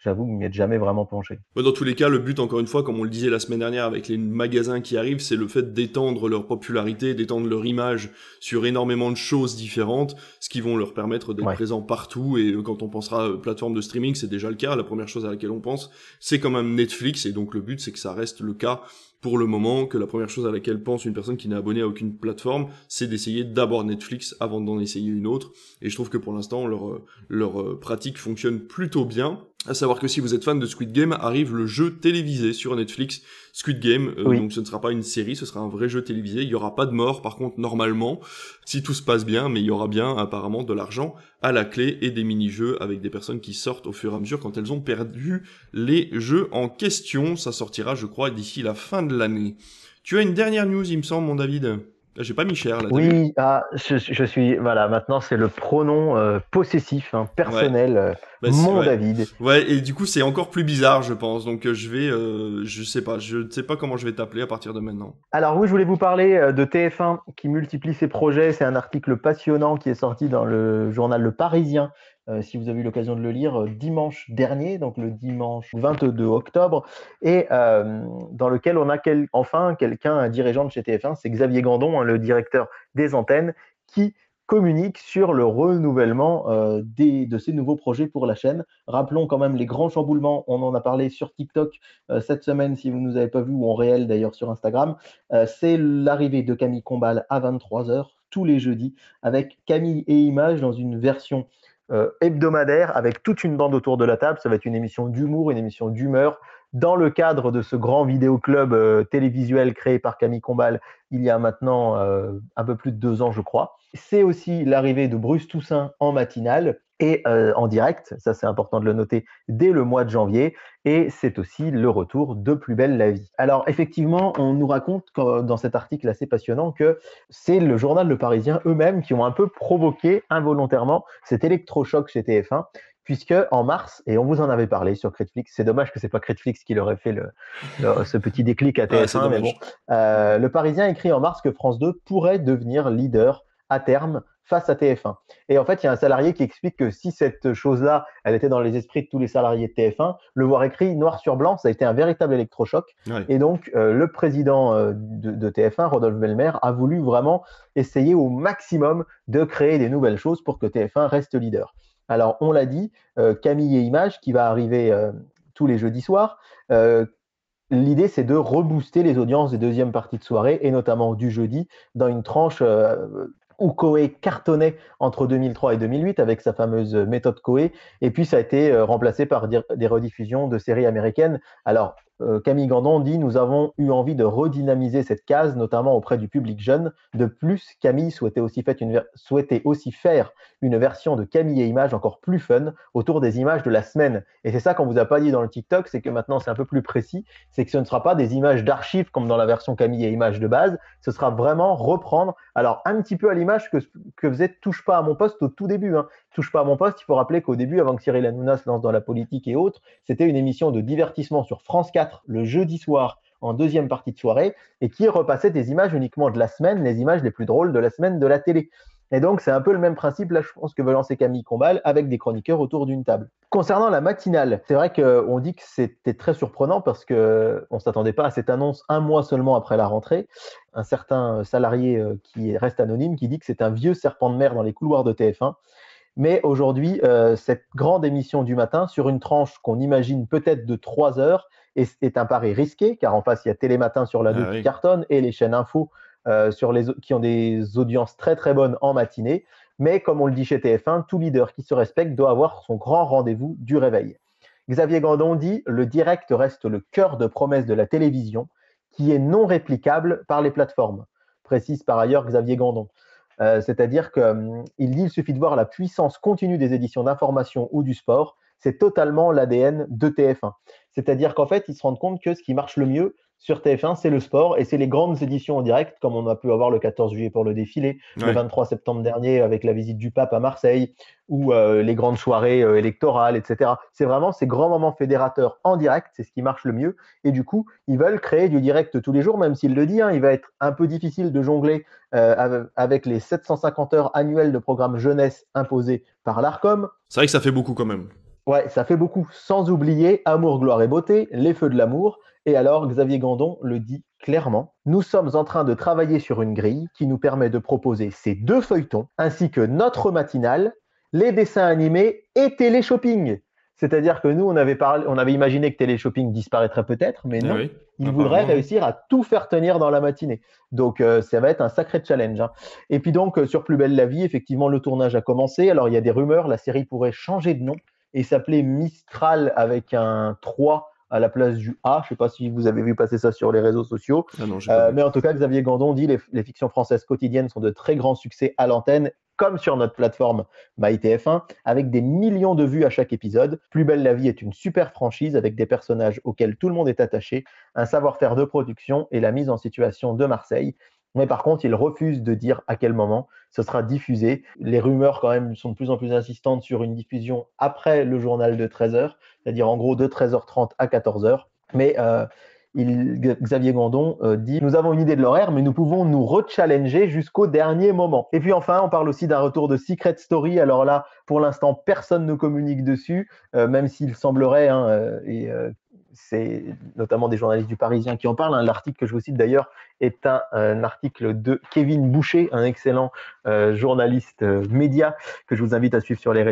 j'avoue que m'y jamais vraiment penché. Dans tous les cas, le but, encore une fois, comme on le disait la semaine dernière avec les magasins qui arrivent, c'est le fait d'étendre leur popularité, d'étendre leur image sur énormément de choses différentes, ce qui vont leur permettre d'être présents partout. Et quand on pensera euh, plateforme de streaming, c'est déjà le cas. La première chose à laquelle on pense, c'est quand même Netflix. Et donc le but, c'est que ça reste le cas pour le moment que la première chose à laquelle pense une personne qui n'est abonnée à aucune plateforme, c'est d'essayer d'abord Netflix avant d'en essayer une autre. Et je trouve que pour l'instant, leur, leur euh, pratique fonctionne plutôt bien. À savoir que si vous êtes fan de Squid Game, arrive le jeu télévisé sur Netflix Squid Game. Euh, donc ce ne sera pas une série, ce sera un vrai jeu télévisé. Il y aura pas de mort, par contre, normalement, si tout se passe bien, mais il y aura bien apparemment de l'argent à la clé et des mini-jeux avec des personnes qui sortent au fur et à mesure quand elles ont perdu les jeux en question. Ça sortira, je crois, d'ici la fin de l'année. Tu as une dernière news, il me semble, mon David? J'ai pas mis cher là. Oui, ah, je, suis. Voilà, maintenant c'est le pronom euh, possessif, hein, personnel. Euh, bah, mon David. Ouais, et du coup c'est encore plus bizarre, je pense. Donc euh, je vais, je sais pas, je ne sais pas comment je vais t'appeler à partir de maintenant. Alors oui, je voulais vous parler de TF1 qui multiplie ses projets. C'est un article passionnant qui est sorti dans le journal Le Parisien euh, si vous avez eu l'occasion de le lire, euh, dimanche dernier, donc le dimanche 22 octobre, et euh, dans lequel on a enfin quelqu'un, un dirigeant de chez TF1, c'est Xavier Gandon, hein, le directeur des antennes, qui communique sur le renouvellement de ces nouveaux projets pour la chaîne. Rappelons quand même les grands chamboulements, on en a parlé sur TikTok cette semaine, si vous ne nous avez pas vu, ou en réel d'ailleurs sur Instagram, c'est l'arrivée de Camille Combal à 23h tous les jeudis, avec Camille et Images dans une version euh, hebdomadaire avec toute une bande autour de la table. Ça va être une émission d'humour, une émission d'humeur. Dans le cadre de ce grand vidéoclub euh, télévisuel créé par Camille Combal il y a maintenant euh, un peu plus de deux ans, je crois. C'est aussi l'arrivée de Bruce Toussaint en matinale et euh, en direct, ça c'est important de le noter, dès le mois de janvier. Et c'est aussi le retour de Plus belle la vie. Alors effectivement, on nous raconte dans cet article assez passionnant que c'est le journal Le Parisien eux-mêmes qui ont un peu provoqué involontairement cet électrochoc chez TF1 puisque en mars, et on vous en avait parlé sur Critflix, c'est dommage que c'est pas Critflix qui leur ait fait le, ce petit déclic à TF1, mais bon, euh, le Parisien écrit en mars que France 2 pourrait devenir leader à terme face à TF1. Et en fait, il y a un salarié qui explique que si cette chose-là, elle était dans les esprits de tous les salariés de TF1, le voir écrit noir sur blanc, ça a été un véritable électrochoc. Et donc, euh, le président euh, de, TF1, Rodolphe Belmer, a voulu vraiment essayer au maximum de créer des nouvelles choses pour que TF1 reste leader. Alors, on l'a dit, euh, Camille et Images, qui va arriver tous les jeudis soirs, L'idée, c'est de rebooster les audiences des deuxièmes parties de soirée et notamment du jeudi dans une tranche où Koei cartonnait entre 2003 et 2008 avec sa fameuse méthode Koei, et puis ça a été euh, remplacé par des rediffusions de séries américaines. Alors, Camille Gandon dit Nous avons eu envie de redynamiser cette case, notamment auprès du public jeune. De plus, Camille souhaitait aussi, une souhaitait aussi faire une version de Camille et Images encore plus fun autour des images de la semaine. Et c'est ça qu'on vous a pas dit dans le TikTok c'est que maintenant c'est un peu plus précis c'est que ce ne sera pas des images d'archives comme dans la version Camille et Images de base ce sera vraiment reprendre, alors un petit peu à l'image que, que faisait Touche pas à mon poste au tout début. Hein. Touche pas à mon poste, il faut rappeler qu'au début, avant que Cyril Hanouna se lance dans la politique et autres, c'était une émission de divertissement sur France 4 le jeudi soir en deuxième partie de soirée et qui repassait des images uniquement de la semaine, les images les plus drôles de la semaine de la télé. Et donc, c'est un peu le même principe, là, je pense, que veut lancer Camille Combal avec des chroniqueurs autour d'une table. Concernant la matinale, c'est vrai qu'on dit que c'était très surprenant parce qu'on ne s'attendait pas à cette annonce un mois seulement après la rentrée. Un certain salarié euh, qui reste anonyme qui dit que c'est un vieux serpent de mer dans les couloirs de TF1. Mais aujourd'hui, euh, cette grande émission du matin, sur une tranche qu'on imagine peut-être de 3 heures, est, un pari risqué, car en face, il y a Télématin sur la 2 ah qui cartonne et les chaînes info euh, sur les, qui ont des audiences très très bonnes en matinée. Mais comme on le dit chez TF1, tout leader qui se respecte doit avoir son grand rendez-vous du réveil. Xavier Gandon dit Le direct reste le cœur de promesse de la télévision qui est non réplicable par les plateformes. Précise par ailleurs Xavier Gandon. Euh, c'est-à-dire qu'il hum, dit il suffit de voir la puissance continue des éditions d'information ou du sport. C'est totalement l'ADN de TF1. C'est-à-dire qu'en fait, ils se rendent compte que ce qui marche le mieux, sur TF1, c'est le sport et c'est les grandes éditions en direct, comme on a pu avoir le 14 juillet pour le défilé, le 23 septembre dernier avec la visite du pape à Marseille, ou euh, les grandes soirées euh, électorales, etc. C'est vraiment ces grands moments fédérateurs en direct, c'est ce qui marche le mieux. Et du coup, ils veulent créer du direct tous les jours, même s'il le dit, hein, il va être un peu difficile de jongler euh, avec les 750 heures annuelles de programme jeunesse imposées par l'ARCOM. C'est vrai que ça fait beaucoup quand même. Ouais, ça fait beaucoup. Sans oublier Amour, gloire et beauté, Les feux de l'amour. Et alors, Xavier Gandon le dit clairement, nous sommes en train de travailler sur une grille qui nous permet de proposer ces deux feuilletons, ainsi que notre matinale, les dessins animés et télé-shopping. C'est-à-dire que nous, on avait, parlé, on avait imaginé que télé-shopping disparaîtrait peut-être, mais non. il voudrait réussir à tout faire tenir dans la matinée. Donc, euh, ça va être un sacré challenge. Hein. Et puis donc, euh, sur Plus belle la vie, effectivement, le tournage a commencé. Alors, il y a des rumeurs, la série pourrait changer de nom et s'appeler Mistral avec un 3 à la place du A. Je ne sais pas si vous avez vu passer ça sur les réseaux sociaux. Ah euh, mais en tout cas, Xavier Gandon dit les, les fictions françaises quotidiennes sont de très grands succès à l'antenne comme sur notre plateforme MyTF1, avec des millions de vues à chaque épisode. Plus belle la vie est une super franchise avec des personnages auxquels tout le monde est attaché, un savoir-faire de production et la mise en situation de Marseille. Mais par contre, il refuse de dire à quel moment ce sera diffusé. Les rumeurs, quand même, sont de plus en plus insistantes sur une diffusion après le journal de 13h, c'est-à-dire en gros de 13h30 à 14h. Mais euh, Xavier Gandon euh, dit Nous avons une idée de l'horaire, mais nous pouvons nous rechallenger jusqu'au dernier moment. Et puis enfin, on parle aussi d'un retour de Secret Story. Alors là, pour l'instant, personne ne communique dessus, euh, même s'il semblerait, hein, et c'est notamment des journalistes du Parisien qui en parlent. Hein. L'article que je vous cite d'ailleurs est un, article de Kevin Boucher, un excellent journaliste média que je vous invite à suivre sur les,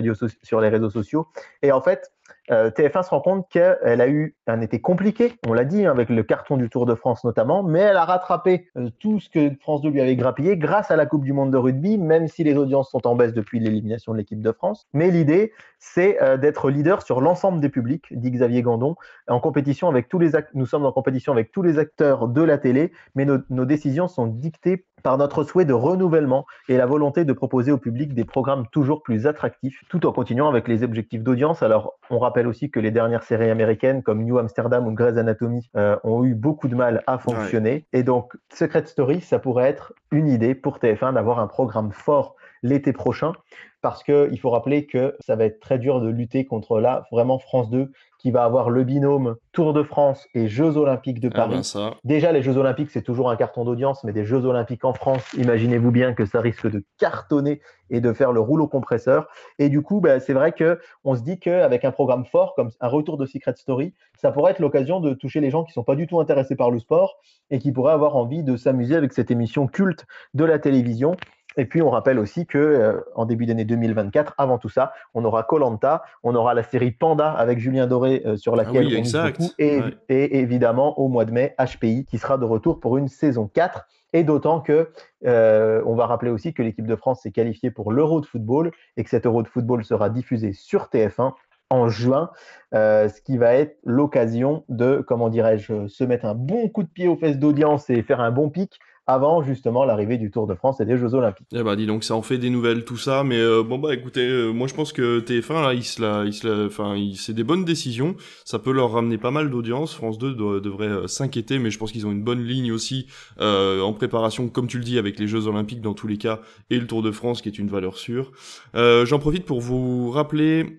sur les réseaux sociaux. Et en fait, euh, TF1 se rend compte qu'elle a eu un été compliqué, on l'a dit, hein, avec le carton du Tour de France notamment, mais elle a rattrapé euh, tout ce que France 2 lui avait grappillé grâce à la Coupe du Monde de rugby, même si les audiences sont en baisse depuis l'élimination de l'équipe de France. Mais l'idée, c'est euh, d'être leader sur l'ensemble des publics, dit Xavier Gandon, en compétition avec tous les nous sommes en compétition avec tous les acteurs de la télé, mais nos décisions sont dictées par notre souhait de renouvellement et la volonté de proposer au public des programmes toujours plus attractifs, tout en continuant avec les objectifs d'audience. Alors, on rappelle aussi que les dernières séries américaines comme New Amsterdam ou Grey's Anatomy euh, ont eu beaucoup de mal à fonctionner. Et donc, Secret Story, ça pourrait être une idée pour TF1 d'avoir un programme fort l'été prochain parce qu'il faut rappeler que ça va être très dur de lutter contre là, vraiment France 2, qui va avoir le binôme Tour de France et Jeux Olympiques de ah Paris. Ben Déjà, les Jeux Olympiques, c'est toujours un carton d'audience, mais des Jeux Olympiques en France, imaginez-vous bien que ça risque de cartonner et de faire le rouleau compresseur. Et du coup, ben, c'est vrai qu'on se dit qu'avec un programme fort, comme un retour de Secret Story, ça pourrait être l'occasion de toucher les gens qui ne sont pas du tout intéressés par le sport et qui pourraient avoir envie de s'amuser avec cette émission culte de la télévision. Et puis on rappelle aussi que euh, en début d'année 2024, avant tout ça, on aura Colanta, on aura la série Panda avec Julien Doré euh, sur laquelle ah on mise beaucoup, et, et, évidemment au mois de mai HPI qui sera de retour pour une saison 4. Et d'autant que euh, on va rappeler aussi que l'équipe de France s'est qualifiée pour l'Euro de football et que cet Euro de football sera diffusé sur TF1 en juin, ce qui va être l'occasion de, comment dirais-je, se mettre un bon coup de pied aux fesses d'audience et faire un bon pic avant justement l'arrivée du Tour de France et des Jeux Olympiques. Eh bah dis donc ça en fait des nouvelles tout ça, mais euh, bon bah écoutez, euh, moi je pense que TF1 là, il se la, il se la, enfin c'est des bonnes décisions, ça peut leur ramener pas mal d'audience. France 2 devrait euh, s'inquiéter, mais je pense qu'ils ont une bonne ligne aussi en préparation, comme tu le dis, avec les Jeux Olympiques dans tous les cas et le Tour de France qui est une valeur sûre. J'en profite pour vous rappeler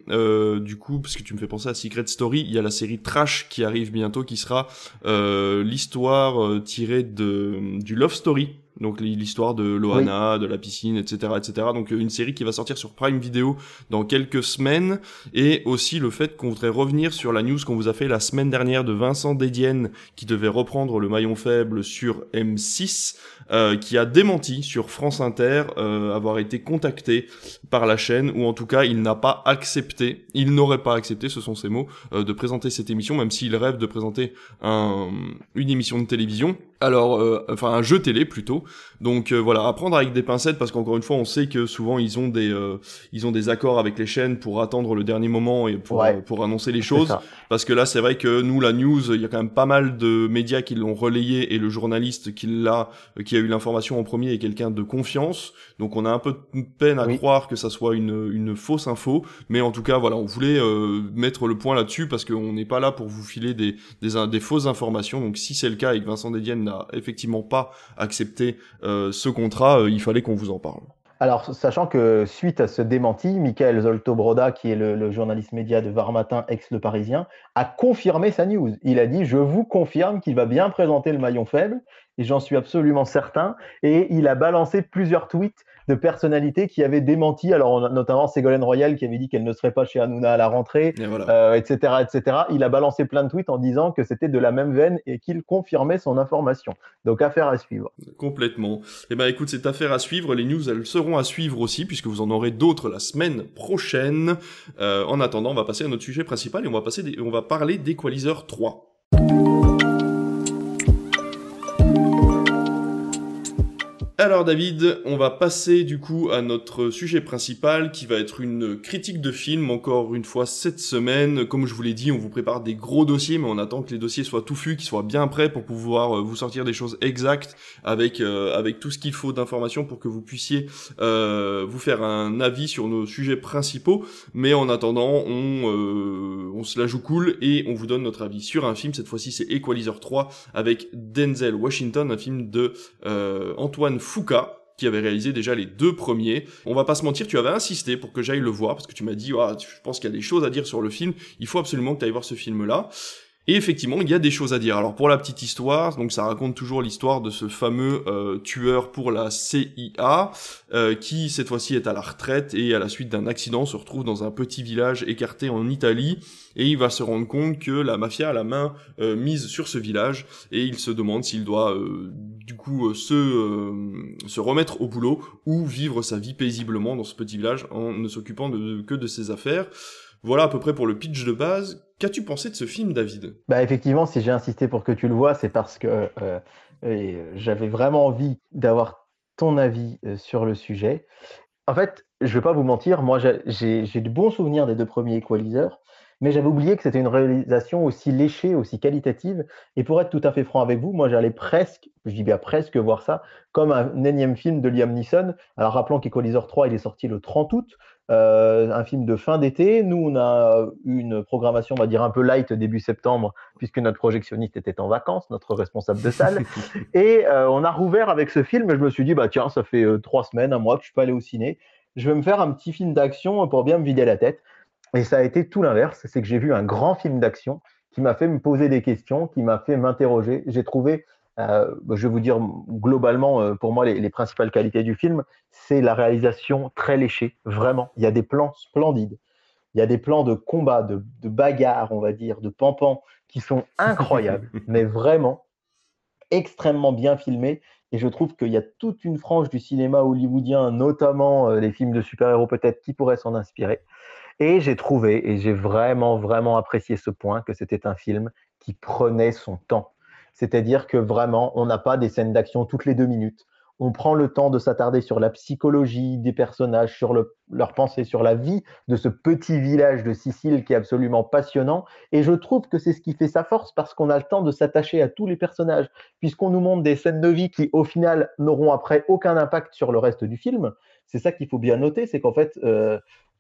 du coup parce que tu me fais penser à Secret Story, il y a la série Trash qui arrive bientôt, qui sera l'histoire tirée de du Love Story donc l'histoire de Loana, de la piscine, etc., etc. Donc une série qui va sortir sur Prime Video dans quelques semaines, et aussi le fait qu'on voudrait revenir sur la news qu'on vous a fait la semaine dernière de Vincent Dédienne, qui devait reprendre le maillon faible sur M6, euh, qui a démenti sur France Inter euh, avoir été contacté par la chaîne, ou en tout cas il n'a pas accepté, il n'aurait pas accepté, ce sont ses mots, euh, de présenter cette émission, même s'il rêve de présenter un, une émission de télévision. Alors, enfin un jeu télé plutôt. Donc euh, voilà, apprendre avec des pincettes parce qu'encore une fois, on sait que souvent ils ont des euh, ils ont des accords avec les chaînes pour attendre le dernier moment et pour euh, pour annoncer les choses. Parce que là, c'est vrai que nous, la news, il y a quand même pas mal de médias qui l'ont relayé et le journaliste qui l'a qui a eu l'information en premier est quelqu'un de confiance. Donc on a un peu de peine à croire que ça soit une une fausse info, mais en tout cas voilà, on voulait mettre le point là-dessus parce qu'on n'est pas là pour vous filer des des, des fausses informations. Donc si c'est le cas et que Vincent Dedienne n'a effectivement pas accepté euh, ce contrat, euh, il fallait qu'on vous en parle. Alors, sachant que suite à ce démenti, Michael Zolto-Broda, qui est le, journaliste média de Var Matin, ex-Le Parisien, a confirmé sa news. Il a dit Je vous confirme qu'il va bien présenter le maillon faible, et j'en suis absolument certain. Et il a balancé plusieurs tweets de personnalités qui avaient démenti, alors notamment Ségolène Royal qui avait dit qu'elle ne serait pas chez Hanouna à la rentrée, etc., euh, etc. Il a balancé plein de tweets en disant que c'était de la même veine et qu'il confirmait son information. Donc affaire à suivre. Complètement. Eh ben écoute, cette affaire à suivre. Les news, elles seront à suivre aussi puisque vous en aurez d'autres la semaine prochaine. Euh, en attendant, on va passer à notre sujet principal et on va passer, on va parler d'Equalizer 3. Alors David, on va passer du coup à notre sujet principal qui va être une critique de film encore une fois cette semaine. Comme je vous l'ai dit, on vous prépare des gros dossiers mais on attend que les dossiers soient touffus, qu'ils soient bien prêts pour pouvoir euh, vous sortir des choses exactes avec euh, avec tout ce qu'il faut d'informations pour que vous puissiez euh, vous faire un avis sur nos sujets principaux. Mais en attendant, on on se la joue cool et on vous donne notre avis sur un film. Cette fois-ci, c'est Equalizer 3 avec Denzel Washington, un film de Antoine Foucault qui avait réalisé déjà les deux premiers. On va pas se mentir, tu avais insisté pour que j'aille le voir parce que tu m'as dit, ah, je pense qu'il y a des choses à dire sur le film. Il faut absolument que tu ailles voir ce film-là. Et effectivement, il y a des choses à dire. Alors pour la petite histoire, donc ça raconte toujours l'histoire de ce fameux euh, tueur pour la CIA, euh, qui cette fois-ci est à la retraite et à la suite d'un accident se retrouve dans un petit village écarté en Italie et il va se rendre compte que la mafia a la main euh, mise sur ce village et il se demande s'il doit du coup se se remettre au boulot ou vivre sa vie paisiblement dans ce petit village en ne s'occupant que de ses affaires. Voilà à peu près pour le pitch de base. Qu'as-tu pensé de ce film, David? Bah effectivement, si j'ai insisté pour que tu le vois, c'est parce que euh, euh, j'avais vraiment envie d'avoir ton avis euh, sur le sujet. En fait, je vais pas vous mentir, moi j'ai de bons souvenirs des deux premiers Equalizers, mais j'avais oublié que c'était une réalisation aussi léchée, aussi qualitative. Et pour être tout à fait franc avec vous, moi j'allais presque, je dis bien presque voir ça, comme un énième film de Liam Neeson. Alors rappelons qu'Equalizer 3, il est sorti le 30 août. Euh, un film de fin d'été. Nous, on a une programmation, on va dire, un peu light début septembre, puisque notre projectionniste était en vacances, notre responsable de salle. et euh, on a rouvert avec ce film. Et je me suis dit, bah tiens, ça fait euh, trois semaines, un mois que je suis pas allé au ciné. Je vais me faire un petit film d'action pour bien me vider la tête. Et ça a été tout l'inverse. C'est que j'ai vu un grand film d'action qui m'a fait me poser des questions, qui m'a fait m'interroger. J'ai trouvé euh, je vais vous dire globalement, euh, pour moi, les, principales qualités du film, c'est la réalisation très léchée, vraiment. Il y a des plans splendides. Il y a des plans de combat, de, de bagarre, on va dire, de pampan, qui sont incroyables, mais vraiment extrêmement bien filmés. Et je trouve qu'il y a toute une frange du cinéma hollywoodien, notamment euh, les films de super-héros peut-être, qui pourraient s'en inspirer. Et j'ai trouvé, et j'ai vraiment, vraiment apprécié ce point, que c'était un film qui prenait son temps c'est-à-dire que vraiment, on n'a pas des scènes d'action toutes les deux minutes. On prend le temps de s'attarder sur la psychologie des personnages, sur leur pensée, sur la vie de ce petit village de Sicile qui est absolument passionnant. Et je trouve que c'est ce qui fait sa force parce qu'on a le temps de s'attacher à tous les personnages, puisqu'on nous montre des scènes de vie qui, au final, n'auront après aucun impact sur le reste du film. C'est ça qu'il faut bien noter, c'est qu'en fait, euh,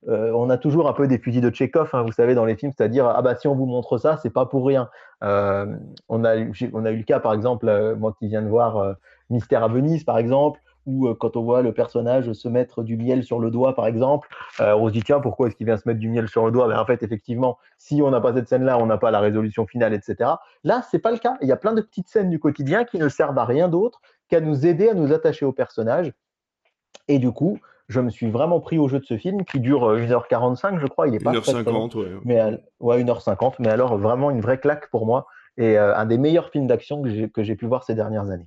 euh, on a toujours un peu des fusils de Tchekhov, hein, vous savez, dans les films, c'est-à-dire ah bah si on vous montre ça, c'est pas pour rien. Euh, on a eu, on a eu le cas par exemple, euh, moi qui viens de voir Mystère à Venise par exemple, où quand on voit le personnage se mettre du miel sur le doigt par exemple, on se dit tiens pourquoi est-ce qu'il vient se mettre du miel sur le doigt? Mais en fait effectivement, si on n'a pas cette scène-là, on n'a pas la résolution finale, etc. Là, c'est pas le cas. Il y a plein de petites scènes du quotidien qui ne servent à rien d'autre qu'à nous aider à nous attacher au personnage. Et du coup, je me suis vraiment pris au jeu de ce film qui dure 1h45, euh, je crois. Il est pas 1h50, ouais. Mais, ouais, 1h50. Mais alors, vraiment une vraie claque pour moi et euh, un des meilleurs films d'action que j'ai pu voir ces dernières années.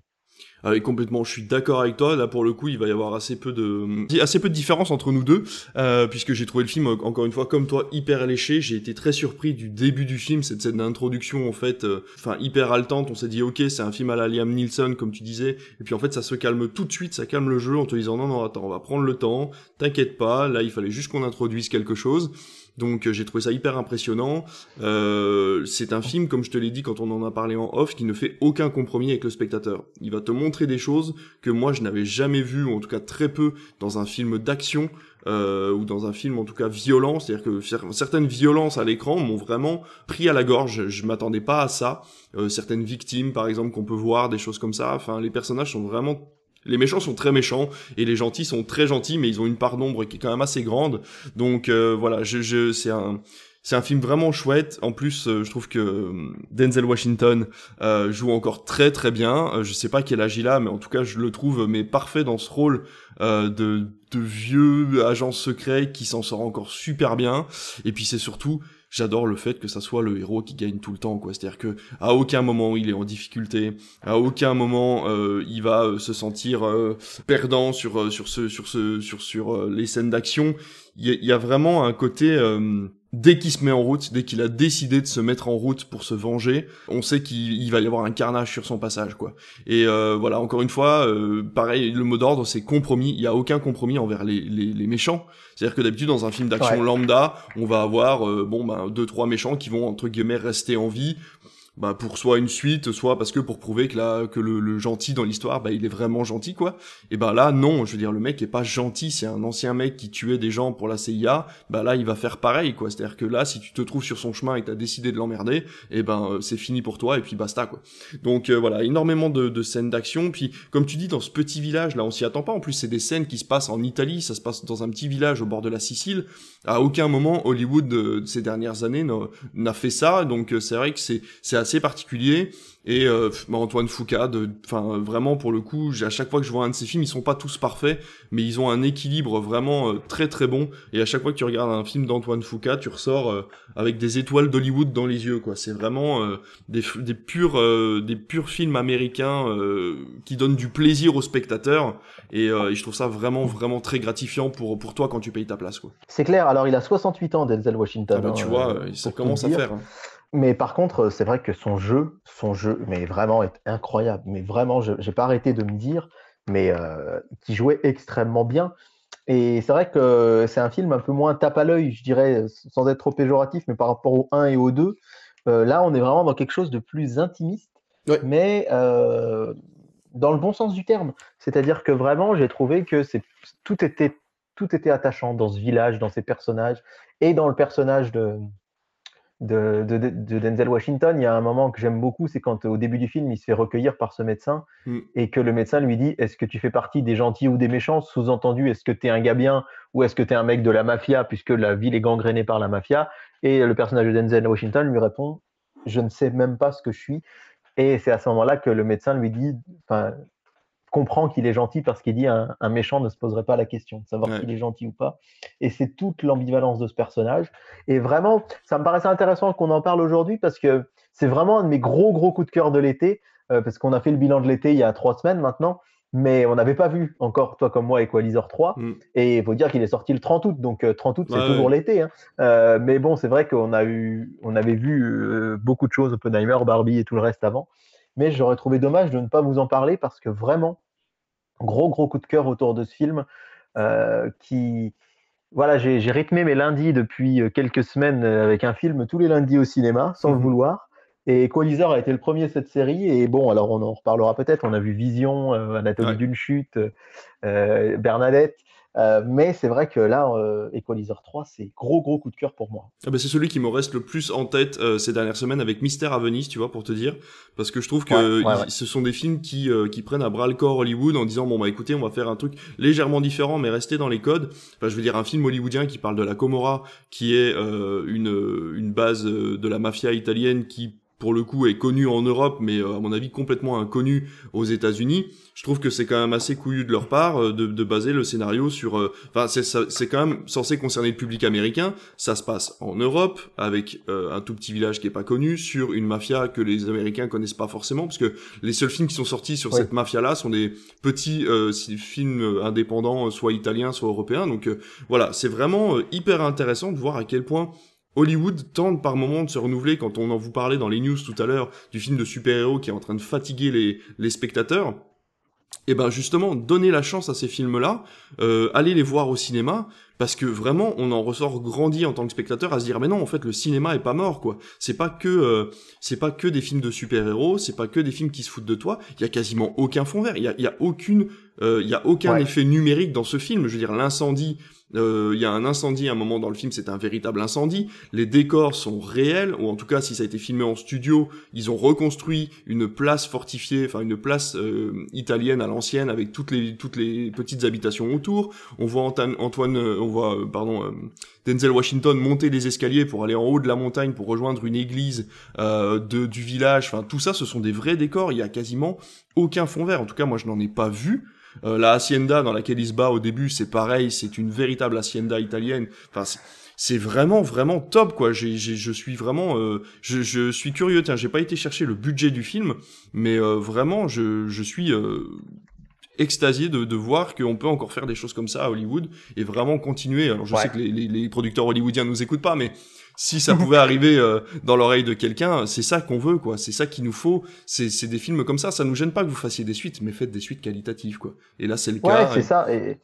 Ah complètement, je suis d'accord avec toi. Là, pour le coup, il va y avoir assez peu de, assez peu de différence entre nous deux, euh, puisque j'ai trouvé le film encore une fois comme toi hyper léché. J'ai été très surpris du début du film, cette scène d'introduction en fait, euh, enfin hyper haletante. On s'est dit ok, c'est un film à la Liam Neeson comme tu disais, et puis en fait ça se calme tout de suite, ça calme le jeu en te disant non non attends, on va prendre le temps, t'inquiète pas. Là, il fallait juste qu'on introduise quelque chose. Donc euh, j'ai trouvé ça hyper impressionnant. Euh, c'est un film, comme je te l'ai dit quand on en a parlé en off, qui ne fait aucun compromis avec le spectateur. Il va te montrer des choses que moi je n'avais jamais vues, ou en tout cas très peu, dans un film d'action. Euh, ou dans un film en tout cas violent, c'est-à-dire que certaines violences à l'écran m'ont vraiment pris à la gorge. Je m'attendais pas à ça. Euh, certaines victimes, par exemple, qu'on peut voir, des choses comme ça. Enfin, les personnages sont vraiment les méchants sont très méchants et les gentils sont très gentils, mais ils ont une part d'ombre qui est quand même assez grande. Donc euh, voilà, je, je c'est un c'est un film vraiment chouette. En plus, euh, je trouve que euh, Denzel Washington joue encore très très bien. je sais pas quel âge il a, mais en tout cas, je le trouve mais parfait dans ce rôle de, de vieux agent secret qui s'en sort encore super bien. Et puis c'est surtout j'adore le fait que ça soit le héros qui gagne tout le temps quoi. C'est à dire que à aucun moment il est en difficulté. À aucun moment euh, il va euh, se sentir euh, perdant sur sur ce sur ce sur sur les scènes d'action. Il y, a vraiment un côté dès qu'il se met en route, dès qu'il a décidé de se mettre en route pour se venger, on sait qu'il va y avoir un carnage sur son passage, quoi. Et euh, voilà, encore une fois, euh, pareil, le mot d'ordre, c'est compromis. Il y a aucun compromis envers les, les, méchants. C'est-à-dire que d'habitude, dans un film d'action lambda, on va avoir euh, bon ben deux trois méchants qui vont entre guillemets rester en vie bah pour soit une suite, soit parce que pour prouver que là que le, gentil dans l'histoire, bah il est vraiment gentil quoi. Et bah là non, je veux dire le mec est pas gentil, c'est un ancien mec qui tuait des gens pour la CIA, bah là il va faire pareil quoi. C'est-à-dire que là si tu te trouves sur son chemin et t'as décidé de l'emmerder, et ben euh, c'est fini pour toi et puis basta quoi. Donc euh, voilà, énormément de, de scènes d'action. Puis comme tu dis dans ce petit village là, on s'y attend pas. En plus c'est des scènes qui se passent en Italie, ça se passe dans un petit village au bord de la Sicile. À aucun moment Hollywood de, ces dernières années n'a fait ça, donc euh, c'est vrai que c'est c'est assez particulier. Et euh, bah, Antoine Foucault, enfin vraiment pour le coup, à chaque fois que je vois un de ses films, ils sont pas tous parfaits, mais ils ont un équilibre vraiment euh, très très bon. Et à chaque fois que tu regardes un film d'Antoine Foucault, tu ressors euh, avec des étoiles d'Hollywood dans les yeux, quoi. C'est vraiment des, des purs des purs films américains qui donnent du plaisir aux spectateurs. Et, je trouve ça vraiment vraiment très gratifiant pour pour toi quand tu payes ta place, quoi. C'est clair. Alors il a 68 ans, Denzel Washington. Ah bah, tu hein, vois, ça commence à faire. Hein. Mais par contre, c'est vrai que son jeu, son jeu, mais vraiment est incroyable. Mais vraiment, je n'ai pas arrêté de me dire, mais euh, qui jouait extrêmement bien. Et c'est vrai que c'est un film un peu moins tape à l'œil, je dirais, sans être trop péjoratif, mais par rapport au 1 et au 2. Euh, là, on est vraiment dans quelque chose de plus intimiste, mais euh, dans le bon sens du terme. C'est-à-dire que vraiment, j'ai trouvé que tout était, tout était attachant dans ce village, dans ces personnages, et dans le personnage de, de, Denzel Washington, il y a un moment que j'aime beaucoup, c'est quand au début du film, il se fait recueillir par ce médecin mm. et que le médecin lui dit Est-ce que tu fais partie des gentils ou des méchants? Sous-entendu, est-ce que tu es un gars bien ou est-ce que tu es un mec de la mafia, puisque la ville est gangrénée par la mafia? Et le personnage de Denzel Washington lui répond Je ne sais même pas ce que je suis. Et c'est à ce moment-là que le médecin lui dit comprend qu'il est gentil parce qu'il dit un, un, méchant ne se poserait pas la question de savoir s'il est gentil ou pas. Et c'est toute l'ambivalence de ce personnage. Et vraiment, ça me paraissait intéressant qu'on en parle aujourd'hui parce que c'est vraiment un de mes gros, gros coups de cœur de l'été. Euh, parce qu'on a fait le bilan de l'été il y a trois semaines maintenant. Mais on n'avait pas vu encore, toi comme moi, Equalizer 3. Mm. Et il faut dire qu'il est sorti le 30 août. Donc 30 euh, août, c'est toujours l'été. Hein. Euh, mais bon, c'est vrai qu'on a eu, on avait vu beaucoup de choses, Oppenheimer, Barbie et tout le reste avant mais j'aurais trouvé dommage de ne pas vous en parler parce que vraiment, gros gros coup de cœur autour de ce film euh, qui voilà j'ai rythmé mes lundis depuis euh, quelques semaines euh, avec un film tous les lundis au cinéma sans le mmh vouloir. Et Equalizer a été le premier de cette série. Et bon alors on en reparlera peut-être. On a vu Vision Anatomie d'une chute Bernadette euh, mais c'est vrai que là, euh, Equalizer 3, c'est gros gros coup de cœur pour moi. Ah bah c'est celui qui me reste le plus en tête euh, ces dernières semaines avec Mystère à Venise, tu vois, pour te dire, parce que je trouve que ce sont des films qui euh, qui prennent à bras le corps Hollywood en disant bon bah écoutez, on va faire un truc légèrement différent, mais rester dans les codes. Enfin, je veux dire un film hollywoodien qui parle de la Comora, qui est une une base de la mafia italienne qui pour le coup est connu en Europe, mais à mon avis complètement inconnu aux États-Unis je trouve que c'est quand même assez couillu de leur part euh, de, de baser le scénario sur. Euh, enfin, c'est c'est quand même censé concerner le public américain. Ça se passe en Europe avec euh, un tout petit village qui est pas connu sur une mafia que les Américains connaissent pas forcément, parce que les seuls films qui sont sortis sur cette mafia-là sont des petits films indépendants, soit italiens, soit européens. Donc voilà, c'est vraiment hyper intéressant de voir à quel point Hollywood tente par moments de se renouveler quand on en vous parlait dans les news tout à l'heure du film de super-héros qui est en train de fatiguer les, les spectateurs. Et eh ben justement donner la chance à ces films-là, euh, aller les voir au cinéma, parce que vraiment on en ressort grandi en tant que spectateur à se dire mais non en fait le cinéma est pas mort quoi. C'est pas que euh, c'est pas que des films de super-héros, c'est pas que des films qui se foutent de toi. Il y a quasiment aucun fond vert, il y a, y a aucune euh, il y a aucun effet numérique dans ce film. Je veux dire l'incendie euh, il y a un incendie à un moment dans le film, c'est un véritable incendie. Les décors sont réels, ou en tout cas, si ça a été filmé en studio, ils ont reconstruit une place fortifiée, enfin une place euh, italienne à l'ancienne avec toutes les toutes les petites habitations autour. On voit Antoine, on voit pardon Denzel Washington monter les escaliers pour aller en haut de la montagne pour rejoindre une église de, du village. Enfin tout ça, ce sont des vrais décors. Il y a quasiment aucun fond vert. En tout cas, moi, je n'en ai pas vu. Euh, la hacienda dans laquelle il se bat au début, c'est pareil, c'est une véritable hacienda italienne. Enfin, c'est vraiment vraiment top quoi. Je suis vraiment, euh, je, je, suis curieux. Tiens, j'ai pas été chercher le budget du film, mais euh, vraiment, je suis extasié de, de voir qu'on peut encore faire des choses comme ça à Hollywood et vraiment continuer. Alors je sais que les, les, les, producteurs hollywoodiens nous écoutent pas, mais si ça pouvait arriver euh, dans l'oreille de quelqu'un, c'est ça qu'on veut, quoi. C'est ça qu'il nous faut. C'est des films comme ça. Ça nous gêne pas que vous fassiez des suites, mais faites des suites qualitatives, quoi. Et là, c'est le cas. C'est ça. Et,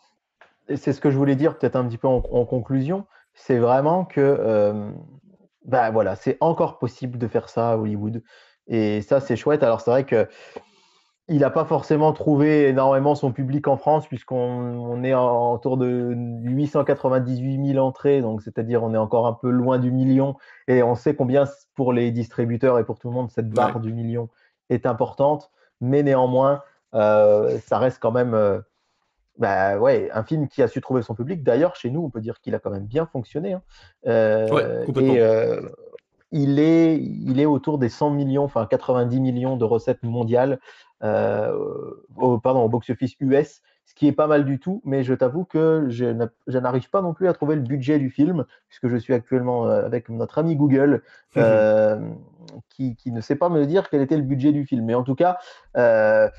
c'est ce que je voulais dire, peut-être un petit peu en, en conclusion. C'est vraiment que, euh, bah voilà, c'est encore possible de faire ça à Hollywood. Et ça, c'est chouette. Alors, c'est vrai que il n'a pas forcément trouvé énormément son public en France, puisqu'on est en, autour de 898 000 entrées, donc c'est-à-dire on est encore un peu loin du million, et on sait combien pour les distributeurs et pour tout le monde cette barre ouais. du million est importante, mais néanmoins, euh, ça reste quand même euh, bah, ouais, un film qui a su trouver son public. D'ailleurs, chez nous, on peut dire qu'il a quand même bien fonctionné. Hein. Euh, ouais, complètement. Et, il est, il est autour des 100 millions, enfin 90 millions de recettes mondiales, au, pardon, au box-office US, ce qui est pas mal du tout, mais je t'avoue que je n'arrive pas non plus à trouver le budget du film, puisque je suis actuellement euh, avec notre ami Google, euh, qui, qui, ne sait pas me dire quel était le budget du film. Mais en tout cas, euh,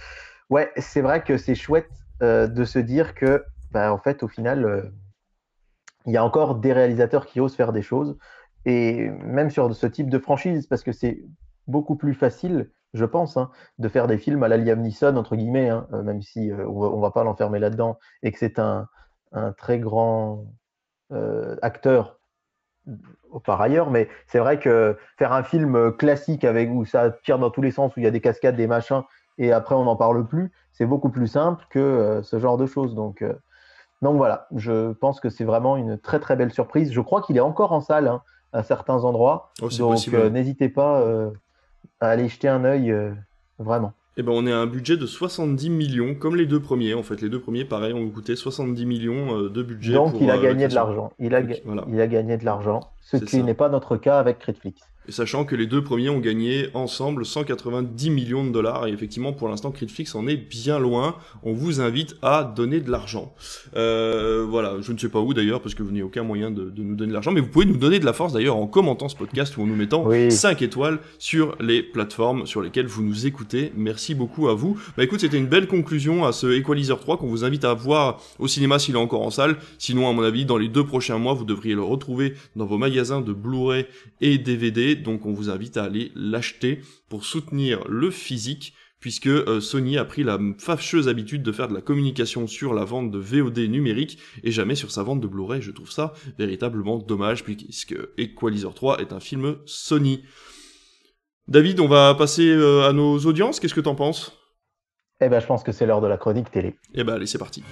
ouais, c'est vrai que c'est chouette de se dire que, bah, en fait, au final, il y a encore des réalisateurs qui osent faire des choses et même sur ce type de franchise, parce que c'est beaucoup plus facile, je pense, hein, de faire des films à la Liam Neeson, entre guillemets, hein, même si euh, on ne va pas l'enfermer là-dedans, et que c'est un, un, très grand euh, acteur par ailleurs, mais c'est vrai que faire un film classique avec où ça tire dans tous les sens, où il y a des cascades, des machins, et après on n'en parle plus, c'est beaucoup plus simple que euh, ce genre de choses. Donc, donc voilà, je pense que c'est vraiment une très très belle surprise. Je crois qu'il est encore en salle. Hein, à certains endroits. Oh, Donc euh, n'hésitez pas euh, à aller jeter un œil, euh, vraiment. Eh ben, on est à un budget de 70 millions, comme les deux premiers. En fait, les deux premiers, pareil, ont coûté 70 millions de budget. Donc pour, il a gagné de l'argent. Il, a, voilà. il a gagné de l'argent, ce qui n'est pas notre cas avec Critflix. Et sachant que les deux premiers ont gagné ensemble 190 millions de dollars, et effectivement pour l'instant Critflix en est bien loin, on vous invite à donner de l'argent. Euh, voilà, je ne sais pas où d'ailleurs, parce que vous n'avez aucun moyen de, de nous donner de l'argent, mais vous pouvez nous donner de la force d'ailleurs en commentant ce podcast ou en nous mettant oui. 5 étoiles sur les plateformes sur lesquelles vous nous écoutez. Merci beaucoup à vous. Bah écoute, c'était une belle conclusion à ce Equalizer 3 qu'on vous invite à voir au cinéma s'il est encore en salle. Sinon, à mon avis, dans les deux prochains mois, vous devriez le retrouver dans vos magasins de Blu-ray et DVD donc on vous invite à aller l'acheter pour soutenir le physique puisque euh, Sony a pris la fâcheuse habitude de faire de la communication sur la vente de VOD numérique et jamais sur sa vente de Blu-ray. Je trouve ça véritablement dommage puisque Equalizer 3 est un film Sony. David, on va passer euh, à nos audiences. Qu'est-ce que t'en penses? Eh ben, je pense que c'est l'heure de la chronique télé. Eh ben, allez, c'est parti.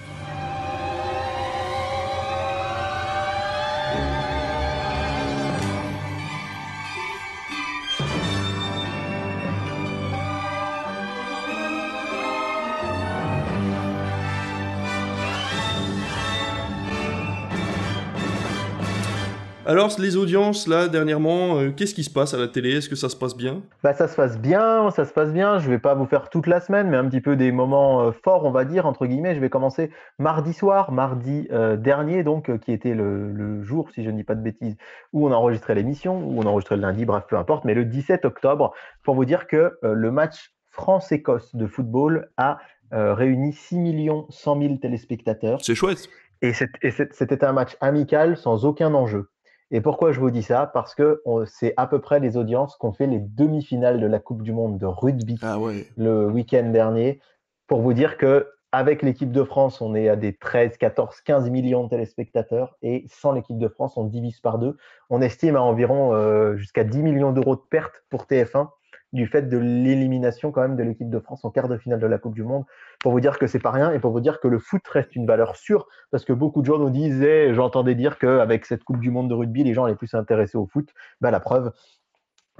Alors, les audiences, là, dernièrement, euh, qu'est-ce qui se passe à la télé? Est-ce que ça se passe bien? Bah, Ça se passe bien, ça se passe bien. Je vais pas vous faire toute la semaine, mais un petit peu des moments euh, forts, on va dire, entre guillemets. Je vais commencer mardi soir, mardi euh, dernier, donc, qui était le, le, jour, si je ne dis pas de bêtises, où on a enregistré l'émission, où on a enregistré le lundi, bref, peu importe, mais le 17 octobre, pour vous dire que le match France-Écosse de football a réuni 6 100 000 téléspectateurs. C'est chouette. Et c'était un match amical sans aucun enjeu. Et pourquoi je vous dis ça? Parce que c'est à peu près les audiences qu'ont fait les demi-finales de la Coupe du Monde de rugby ah ouais. le week-end dernier. Pour vous dire que avec l'équipe de France, on est à des 13, 14, 15 millions de téléspectateurs et sans l'équipe de France, on divise par deux. On estime à environ euh, jusqu'à 10 millions d'euros de pertes pour TF1 du fait de l'élimination quand même de l'équipe de France en quart de finale de la Coupe du Monde. Pour vous dire que c'est pas rien et pour vous dire que le foot reste une valeur sûre parce que beaucoup de gens nous disaient, j'entendais dire qu'avec cette Coupe du Monde de rugby, les gens allaient plus s'intéresser au foot. Ben, la preuve,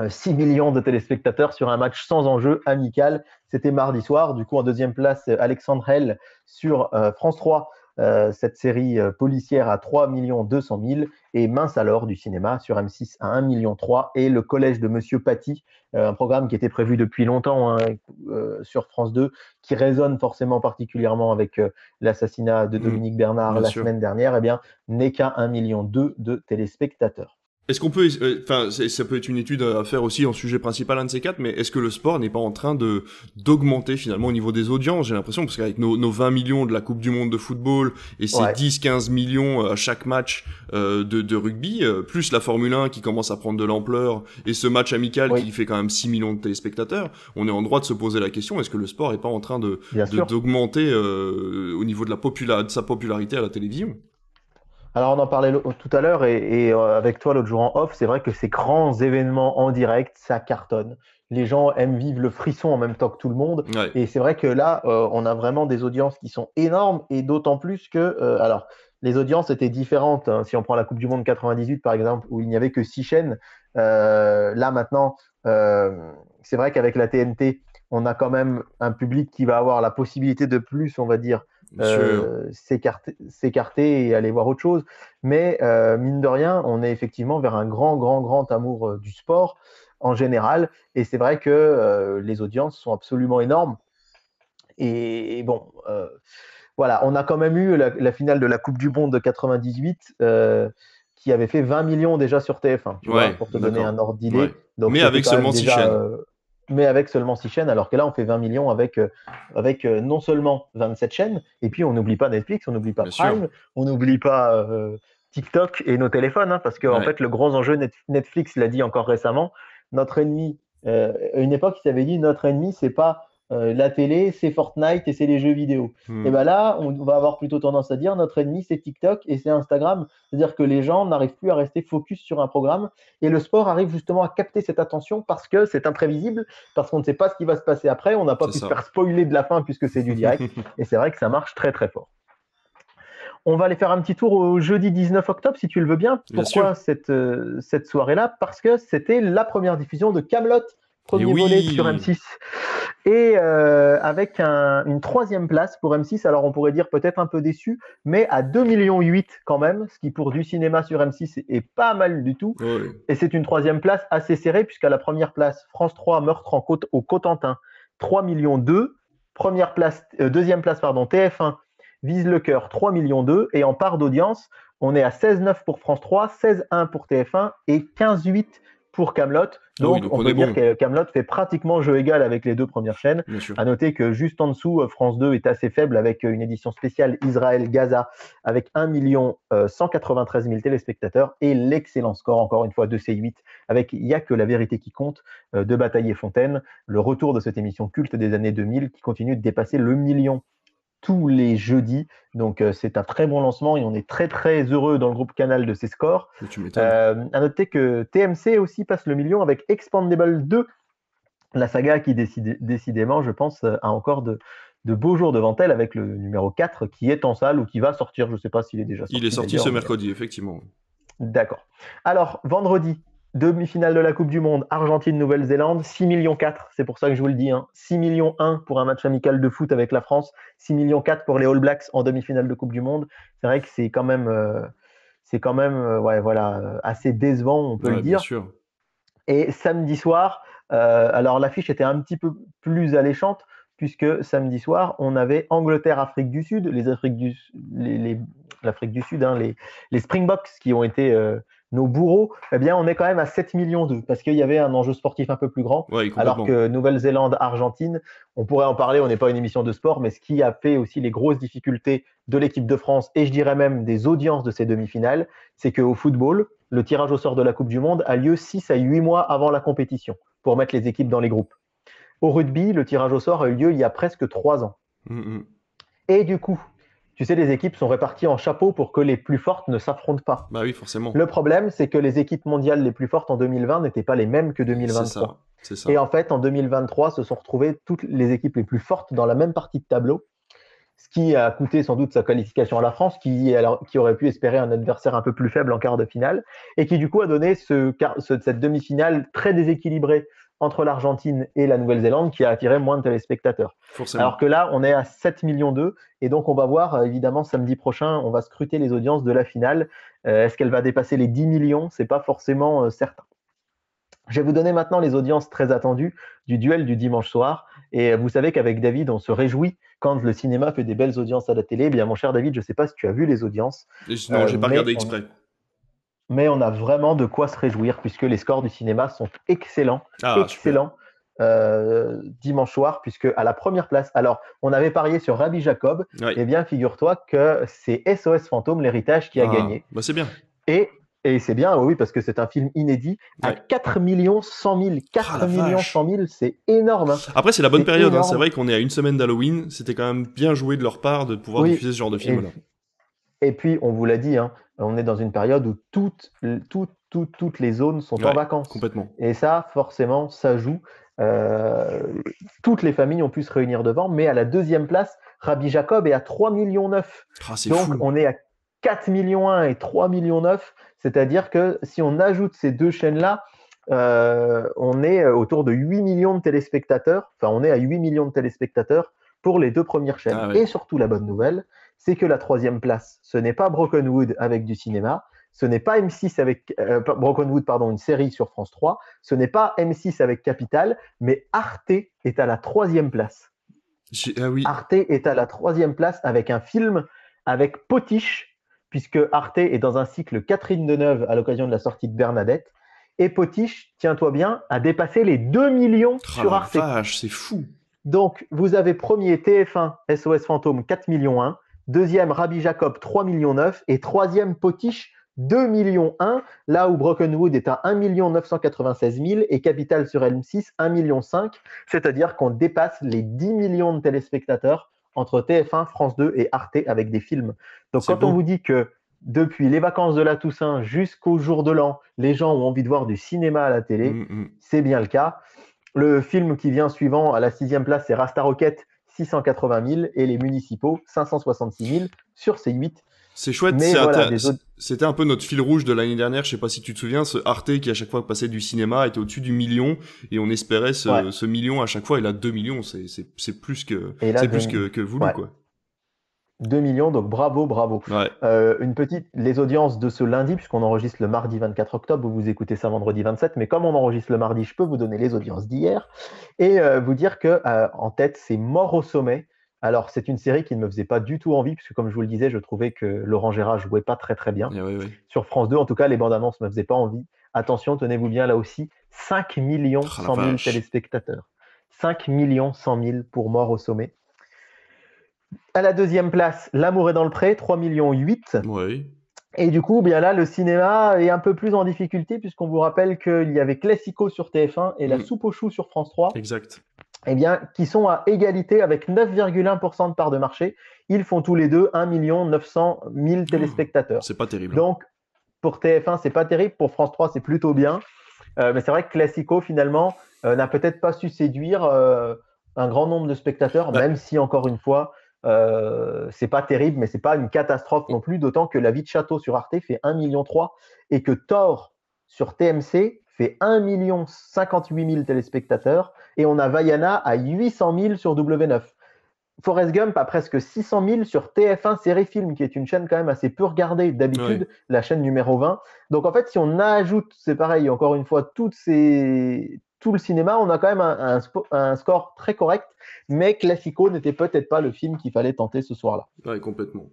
6 millions de téléspectateurs sur un match sans enjeu amical. C'était mardi soir. Du coup, en deuxième place, Alexandre Hell sur euh, France 3 euh, cette série euh, policière à 3 200 000 et Mince alors du cinéma sur M6 à 1 million 3 et le collège de Monsieur Paty, euh, un programme qui était prévu depuis longtemps hein, euh, sur France 2, qui résonne forcément particulièrement avec l'assassinat de Dominique Bernard Bien la sûr. semaine dernière, eh bien n'est qu'à 1 million 2 de téléspectateurs. Est-ce qu'on peut, euh, enfin, ça peut être une étude à faire aussi en sujet principal un de ces quatre, mais est-ce que le sport n'est pas en train de d'augmenter finalement au niveau des audiences? J'ai l'impression parce qu'avec nos, nos 20 millions de la Coupe du Monde de football et ces 10-15 millions à chaque match euh, de, de, rugby, euh, plus la Formule 1 qui commence à prendre de l'ampleur et ce match amical qui fait quand même 6 millions de téléspectateurs, on est en droit de se poser la question est-ce que le sport est pas en train de d'augmenter au niveau de la popula de sa popularité à la télévision? Alors on en parlait tout à l'heure et, euh, avec toi l'autre jour en off, c'est vrai que ces grands événements en direct, ça cartonne. Les gens aiment vivre le frisson en même temps que tout le monde. Et c'est vrai que là, euh, on a vraiment des audiences qui sont énormes et d'autant plus que, euh, alors, les audiences étaient différentes. Hein. Si on prend la Coupe du Monde 98 par exemple, où il n'y avait que six chaînes, là maintenant, c'est vrai qu'avec la TNT, on a quand même un public qui va avoir la possibilité de plus, on va dire, euh, s'écarter et aller voir autre chose. Mais euh, mine de rien, on est effectivement vers un grand, grand, grand amour euh, du sport en général. Et c'est vrai que les audiences sont absolument énormes. Et, bon, voilà, on a quand même eu la, finale de la Coupe du Monde de 98 qui avait fait 20 millions déjà sur TF1, tu vois, pour te donner un ordre d'idée. Mais avec seulement 6 chaînes mais avec seulement 6 chaînes, alors que là, on fait 20 millions avec, euh, avec euh, non seulement 27 chaînes, et puis on n'oublie pas Netflix, on n'oublie pas Prime, on n'oublie pas euh, TikTok et nos téléphones, hein, parce qu'en en fait, le gros enjeu, Netflix l'a dit encore récemment, notre ennemi, à une époque, il s'avait dit, notre ennemi, c'est pas euh, la télé, c'est Fortnite et c'est les jeux vidéo. Hmm. Et bien là, on va avoir plutôt tendance à dire notre ennemi, c'est TikTok et c'est Instagram. C'est-à-dire que les gens n'arrivent plus à rester focus sur un programme et le sport arrive justement à capter cette attention parce que c'est imprévisible, parce qu'on ne sait pas ce qui va se passer après. On n'a pas pu se faire spoiler de la fin puisque c'est du direct. et c'est vrai que ça marche très très fort. On va aller faire un petit tour au jeudi 19 octobre, si tu le veux bien. Pourquoi cette, euh, cette soirée-là? Parce que c'était la première diffusion de Camelot premier volet sur M6. Et euh, avec une troisième place pour M6, alors on pourrait dire peut-être un peu déçu, mais à 2,8 millions quand même, ce qui pour du cinéma sur M6 est pas mal du tout. Et c'est une troisième place assez serrée, puisqu'à la première place, France 3, Meurtre en côte, au Cotentin, 3 millions 2. Première place, euh, deuxième place, pardon, TF1, Vise le cœur, 3 millions 2. Et en part d'audience, on est à 16,9 pour France 3, 16,1 pour TF1 et 15,8 pour Camelot. Ah donc, on, peut dire que Camelot fait pratiquement jeu égal avec les deux premières chaînes. À noter que juste en dessous, euh, France 2 est assez faible avec euh, une édition spéciale Israël-Gaza avec 1 193 000 téléspectateurs et l'excellent score, encore une fois, de C8 avec Il n'y a que la vérité qui compte euh, de Bataille et Fontaine, le retour de cette émission culte des années 2000 qui continue de dépasser le million tous les jeudis. Donc euh, c'est un très bon lancement et on est très très heureux dans le groupe Canal de ces scores. Euh, à noter que TMC aussi passe le million avec Expandable 2, la saga qui décidément, je pense, a encore de, beaux jours devant elle avec le numéro 4 qui est en salle ou qui va sortir. Je ne sais pas s'il est déjà sorti. Il est sorti ce mercredi, effectivement. D'accord. Alors, vendredi, Demi-finale de la Coupe du Monde, Argentine-Nouvelle-Zélande, 6 millions 4, c'est pour ça que je vous le dis, hein. 6 millions 1 pour un match amical de foot avec la France, 6 millions 4 pour les All Blacks en demi-finale de Coupe du Monde. C'est vrai que c'est quand même, euh, c'est quand même euh, ouais, voilà, assez décevant, on peut le dire. Sûr. Et samedi soir, euh, alors l'affiche était un petit peu plus alléchante, puisque samedi soir, on avait Angleterre-Afrique du Sud, les Afriques du, l'Afrique du Sud, hein, les, les Springboks qui ont été nos bourreaux, eh bien, on est quand même à 7 millions d'eux, parce qu'il y avait un enjeu sportif un peu plus grand. alors que Nouvelle-Zélande, Argentine, on pourrait en parler, on n'est pas une émission de sport, mais ce qui a fait aussi les grosses difficultés de l'équipe de France, et je dirais même des audiences de ces demi-finales, c'est qu'au football, le tirage au sort de la Coupe du Monde a lieu 6 à 8 mois avant la compétition, pour mettre les équipes dans les groupes. Au rugby, le tirage au sort a eu lieu il y a presque 3 ans. Mm, mm. Et du coup, tu sais, les équipes sont réparties en chapeaux pour que les plus fortes ne s'affrontent pas. Bah oui, forcément. Le problème, c'est que les équipes mondiales les plus fortes en 2020 n'étaient pas les mêmes que 2023. C'est ça, Et en fait, en 2023, se sont retrouvées toutes les équipes les plus fortes dans la même partie de tableau, ce qui a coûté sans doute sa qualification à la France, qui, qui aurait pu espérer un adversaire un peu plus faible en quart de finale, et qui du coup a donné ce, cette demi-finale très déséquilibrée entre l'Argentine et la Nouvelle-Zélande qui a attiré moins de téléspectateurs. Alors que là, on est à 7 millions d'eux. Et donc, on va voir, euh, évidemment, samedi prochain, on va scruter les audiences de la finale. Euh, est-ce qu'elle va dépasser les 10 millions? C'est pas forcément euh, certain. Je vais vous donner maintenant les audiences très attendues du duel du dimanche soir. Et vous savez qu'avec David, on se réjouit quand le cinéma fait des belles audiences à la télé. Eh bien, mon cher David, je ne sais pas si tu as vu les audiences. Non, j'ai pas regardé exprès. Mais on a vraiment de quoi se réjouir puisque les scores du cinéma sont excellents, Ah, excellents euh, dimanche soir, puisque à la première place, alors on avait parié sur Rabbi Jacob, Ouais. et bien figure-toi que c'est SOS Fantôme, l'héritage, qui a Ah, gagné. Bah, c'est bien. Et, et c'est bien, oui, parce que c'est un film inédit, à Ouais. 4 millions 100 000. 4 Ah, la millions vache. 100 000, c'est énorme. hein. Après, c'est la bonne période. hein. C'est vrai qu'on est à une semaine d'Halloween. C'était quand même bien joué de leur part de pouvoir Oui. diffuser ce genre de film. là. Et puis, on vous l'a dit, hein, on est dans une période où toutes, toutes, toutes, toutes les zones sont en vacances. Complètement. Et ça, forcément, ça joue. Euh, toutes les familles ont pu se réunir devant, mais à la deuxième place, Rabbi Jacob est à 3 millions 9. Ah, Donc fou. on est à 4 millions 1 et 3 millions 9. C'est-à-dire que si on ajoute ces deux chaînes-là, euh, on est autour de 8 millions de téléspectateurs. Enfin, on est à 8 millions de téléspectateurs pour les deux premières chaînes. Ah ouais. Et surtout, la bonne nouvelle, c'est que la troisième place, ce n'est pas Broken Wood avec du cinéma, ce n'est pas M6 avec euh, pas- Broken Wood, pardon, une série sur France 3, ce n'est pas M6 avec Capital, mais Arte est à la troisième place. Ah oui. Arte est à la troisième place avec un film avec Potiche, puisque Arte est dans un cycle Catherine Deneuve à l'occasion de la sortie de Bernadette. Et Potiche, tiens-toi bien, a dépassé les 2 millions Ah, sur Arte. c'est fou. Donc, vous avez premier TF1 SOS Fantôme 4 millions 1, deuxième Rabbi Jacob 3 millions 9 et troisième Potiche 2 millions 1, là où Brokenwood est à 1 996 000 et Capital sur M6 1 million 5, c'est-à-dire qu'on dépasse les 10 millions de téléspectateurs entre TF1, France 2 et Arte avec des films. Donc quand on vous dit que depuis les vacances de la Toussaint jusqu'au jour de l'an, les gens ont envie de voir du cinéma à la télé, Mm, mm. c'est bien le cas. Le film qui vient suivant à la sixième place, c'est Rasta Rocket, 680 000, et les municipaux, 566 000 sur ces 8. C'est chouette. C'est voilà, autres- C'était un peu notre fil rouge de l'année dernière. Je sais pas si tu te souviens, ce Arte qui à chaque fois passait du cinéma était au-dessus du million et on espérait ce, Ouais. ce million à chaque fois. Et là, 2 millions, c'est plus que là, plus que, que voulu Ouais. quoi. 2 millions, donc bravo, bravo. Ouais. Euh, une petite, les audiences de ce lundi, puisqu'on enregistre le mardi 24 octobre, vous vous écoutez ça vendredi 27, mais comme on enregistre le mardi, je peux vous donner les audiences d'hier et euh, vous dire que euh, en tête, c'est Mort au sommet. Alors, c'est une série qui ne me faisait pas du tout envie, puisque comme je vous le disais, je trouvais que Laurent Gérard jouait pas très très bien. Ouais. Sur France 2, en tout cas, les bandes annonces ne me faisaient pas envie. Attention, tenez-vous bien là aussi, 5 millions Ah, la 100 000 vache. téléspectateurs. 5 millions 100 000 pour Mort au sommet. À la deuxième place, L'amour est dans le pré, 3 millions 8. Ouais. Et du coup, bien là, le cinéma est un peu plus en difficulté puisqu'on vous rappelle qu'il y avait Classico sur TF1 et La Mm. soupe aux choux sur France 3, Exact. eh bien, qui sont à égalité avec 9,1% de part de marché. Ils font tous les deux 1 900 000 téléspectateurs. C'est pas terrible. Donc, pour TF1, c'est pas terrible. Pour France 3, c'est plutôt bien. Euh, mais c'est vrai que Classico, finalement, euh, n'a peut-être pas su séduire euh, un grand nombre de spectateurs, Bah. même si, encore une fois, euh, c'est pas terrible, mais c'est pas une catastrophe non plus. D'autant que La vie de château sur Arte fait 1,3 million et que Thor sur TMC fait 1 58 000 téléspectateurs. Et on a Vaiana à 800 000 sur W9. Forrest Gump a presque 600 000 sur TF1 Série Film, qui est une chaîne quand même assez peu regardée d'habitude, la chaîne numéro 20. Donc en fait, si on ajoute, c'est pareil, encore une fois, toutes ces... tout le cinéma, on a quand même un, un spo- un score très correct, mais Classico n'était peut-être pas le film qu'il fallait tenter ce soir-là. Ouais, complètement.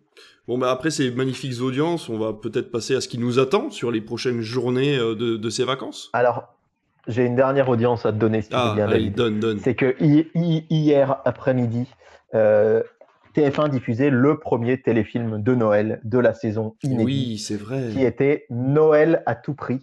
Bon, bah après ces magnifiques audiences, on va peut-être passer à ce qui nous attend sur les prochaines journées euh, de, de ces vacances. Alors, j'ai une dernière audience à te donner, si tu Ah, veux bien, allez, David. donne, donne. C'est que hi- hi- hier après-midi, euh, TF1 diffusait le premier téléfilm de Noël de la saison inédite. Oui, c'est vrai. qui était Noël à tout prix.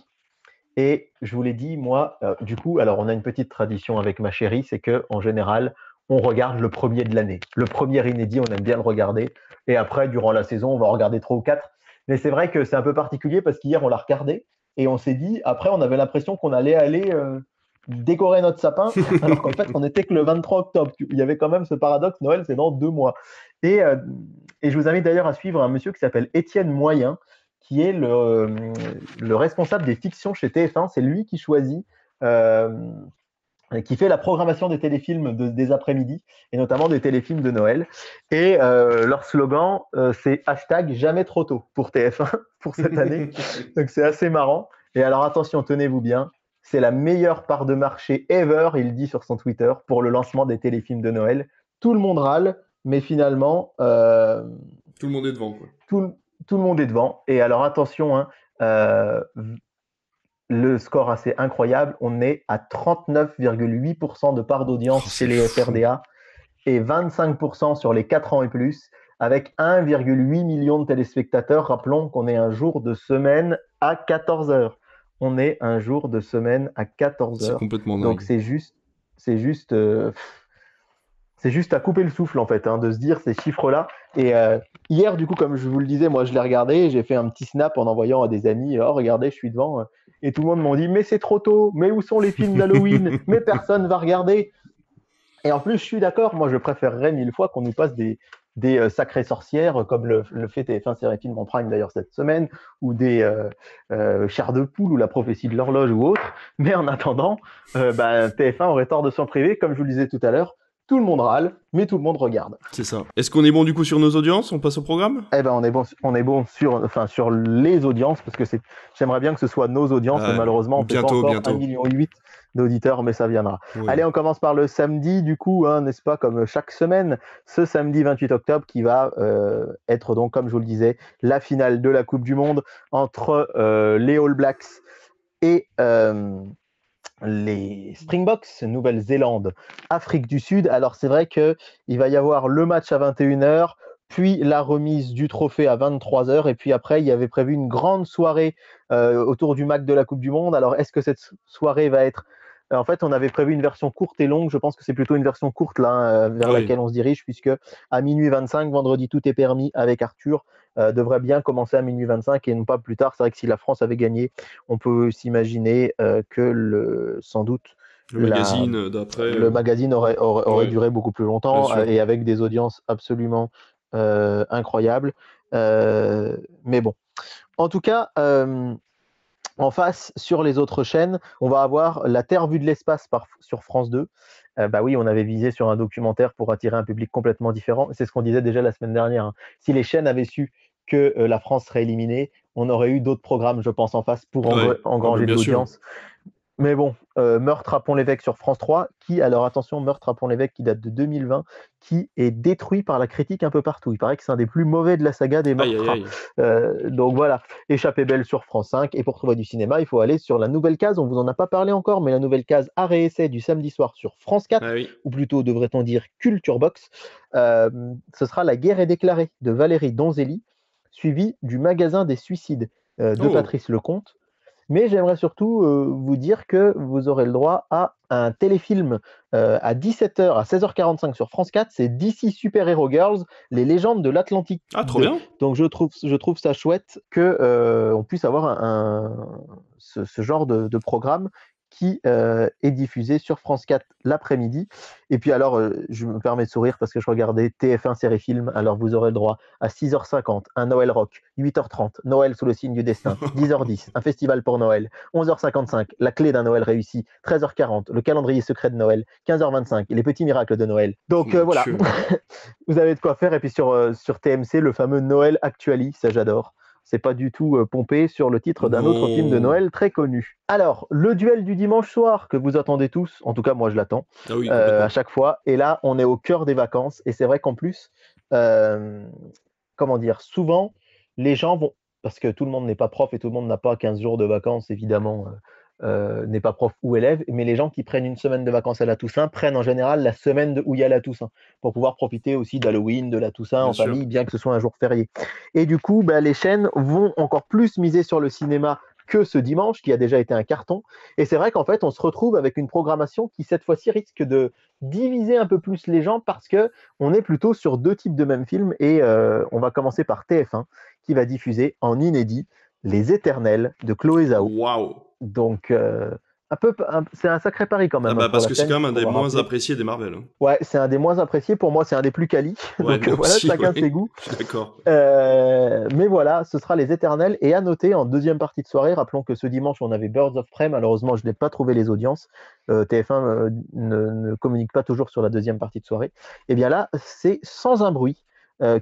Et je vous l'ai dit, moi, euh, du coup, alors on a une petite tradition avec ma chérie, c'est que en général, on regarde le premier de l'année. Le premier inédit, on aime bien le regarder. Et après, durant la saison, on va en regarder trois ou quatre. Mais c'est vrai que c'est un peu particulier parce qu'hier, on l'a regardé et on s'est dit, après, on avait l'impression qu'on allait aller euh, décorer notre sapin, alors qu'en fait, on n'était que le 23 octobre. Il y avait quand même ce paradoxe, Noël, c'est dans deux mois. Et, euh, et je vous invite d'ailleurs à suivre un monsieur qui s'appelle Étienne Moyen, qui est le, euh, le responsable des fictions chez TF1. C'est lui qui choisit, euh, qui fait la programmation des téléfilms de- des après-midi, et notamment des téléfilms de Noël. Et euh, leur slogan, euh, c'est hashtag jamais trop tôt pour TF1 pour cette année. Donc c'est assez marrant. Et alors attention, tenez-vous bien, c'est la meilleure part de marché ever, il dit sur son Twitter, pour le lancement des téléfilms de Noël. Tout le monde râle, mais finalement, euh, Tout le monde est devant, quoi. tout, tout le monde est devant. Et alors attention, hein, le score assez incroyable. On est à 39,8% de part d'audience oh, chez les FRDA et 25% sur les 4 ans et plus, avec 1,8 million de téléspectateurs. Rappelons qu'on est un jour de semaine à 14 heures. On est un jour de semaine à 14 heures. complètement Donc c'est juste, c'est juste, euh, c'est juste à couper le souffle en fait, hein, de se dire ces chiffres-là. Et euh, hier, du coup, comme je vous le disais, moi je l'ai regardé, j'ai fait un petit snap en envoyant à des amis, oh regardez, je suis devant. Euh, et tout le monde m'a dit, mais c'est trop tôt, mais où sont les films d'Halloween? Mais personne va regarder. Et en plus, je suis d'accord, moi je préférerais mille fois qu'on nous passe des, des euh, sacrées sorcières, comme le, fait TF1 Série Film en prime d'ailleurs cette semaine, ou des euh, euh, chars de poule, ou la prophétie de l'horloge, ou autre. Mais en attendant, bah, TF1 aurait tort de s'en priver, comme je vous le disais tout à l'heure. Tout le monde râle, mais tout le monde regarde. C'est ça. Est-ce qu'on est bon du coup sur nos audiences? On passe au programme? Eh ben on est bon, on est bon sur, enfin sur les audiences parce que c'est. J'aimerais bien que ce soit nos audiences, mais malheureusement on bientôt, peut pas encore 1 million d'auditeurs, mais ça viendra. Allez, on commence par le samedi, du coup, hein, n'est-ce pas, comme chaque semaine, ce samedi 28 octobre, qui va euh, être donc, comme je vous le disais, la finale de la Coupe du Monde entre euh, les All Blacks et euh, les Springboks, Nouvelle-Zélande, Afrique du Sud. Alors c'est vrai qu'il va y avoir le match à 21h, puis la remise du trophée à 23h, et puis après il y avait prévu une grande soirée euh, autour du MAC de la Coupe du Monde. Alors est-ce que cette soirée va être en fait, on avait prévu une version courte et longue. Je pense que c'est plutôt une version courte là euh, vers laquelle on se dirige, puisque à minuit 25, vendredi, tout est permis avec Arthur. Euh, devrait bien commencer à minuit 25 et non pas plus tard. C'est vrai que si la France avait gagné, on peut s'imaginer que le, sans doute le magazine d'après. Le magazine aurait, aurait, duré beaucoup plus longtemps et avec des audiences absolument incroyables. mais bon. En tout cas, en face, sur les autres chaînes, on va avoir La Terre vue de l'espace sur France 2. Euh, bah oui, on avait visé sur un documentaire pour attirer un public complètement différent. C'est ce qu'on disait déjà la semaine dernière. Hein. Si les chaînes avaient su que euh, la France serait éliminée, on aurait eu d'autres programmes, je pense, en face pour engranger de l'audience. Mais bon, euh, Meurtre à Pont-l'Évêque sur France 3, qui, alors attention, Meurtre à Pont-l'Évêque qui date de 2020, qui est détruit par la critique un peu partout. Il paraît que c'est un des plus mauvais de la saga des meurtres. Euh, donc voilà, Échappée belle sur France 5. Et pour trouver du cinéma, il faut aller sur la nouvelle case. On vous en a pas parlé encore, mais la nouvelle case Arrêt Essai du samedi soir sur France 4, ah ou plutôt devrait-on dire Culture Box. Euh, ce sera La guerre est déclarée de Valérie Donzelli, suivi du magasin des suicides de oh. Patrice Lecomte. Mais j'aimerais surtout euh, vous dire que vous aurez le droit à un téléfilm euh, à 17h, à 16h45 sur France 4. C'est DC Super Hero Girls, les légendes de l'Atlantique. Ah, trop bien. Donc je trouve, je trouve ça chouette qu'on euh, puisse avoir un, ce, genre de, de, programme qui euh, est diffusé sur France 4 l'après-midi. Et puis alors, euh, je me permets de sourire parce que je regardais TF1 série film. Alors vous aurez le droit à 6h50, un Noël rock, 8h30, Noël sous le signe du destin, 10h10, un festival pour Noël, 11h55, la clé d'un Noël réussi, 13h40, le calendrier secret de Noël, 15h25, les petits miracles de Noël. Donc euh, voilà, vous avez de quoi faire. Et puis sur, sur TMC, le fameux Noël Actuali, ça j'adore c'est pas du tout euh, pompé sur le titre d'un autre film de Noël très connu. Alors, le duel du dimanche soir que vous attendez tous, en tout cas moi je l'attends ah euh, à chaque fois, et là on est au cœur des vacances, et c'est vrai qu'en plus, euh, comment dire, souvent les gens vont, parce que tout le monde n'est pas prof et tout le monde n'a pas 15 jours de vacances évidemment euh, n'est pas prof ou élève, mais les gens qui prennent une semaine de vacances à la Toussaint prennent en général la semaine où il y a la Toussaint, pour pouvoir profiter aussi d'Halloween, de la Toussaint en famille, bien que ce soit un jour férié. Et du coup, bah, les chaînes vont encore plus miser sur le cinéma que ce dimanche, qui a déjà été un carton. Et c'est vrai qu'en fait, on se retrouve avec une programmation qui, cette fois-ci, risque de diviser un peu plus les gens parce que on est plutôt sur deux types de mêmes films. Et euh, on va commencer par TF1, qui va diffuser en inédit Les Éternels de Chloé Zhao. Waouh donc, euh, un peu, c'est un sacré pari quand même. Ah bah, hein, parce que c'est quand même un des moins appréciés des Marvel. Hein. Ouais, c'est un des moins appréciés. Pour moi, c'est un des plus quali. donc voilà, chacun ses goûts. D'accord. Euh, mais voilà, ce sera les éternels. Et à noter, en deuxième partie de soirée, rappelons que ce dimanche, on avait Birds of Prey. Malheureusement, je n'ai pas trouvé les audiences. Euh, TF1 ne, communique pas toujours sur la deuxième partie de soirée. Et eh bien là, c'est sans un bruit.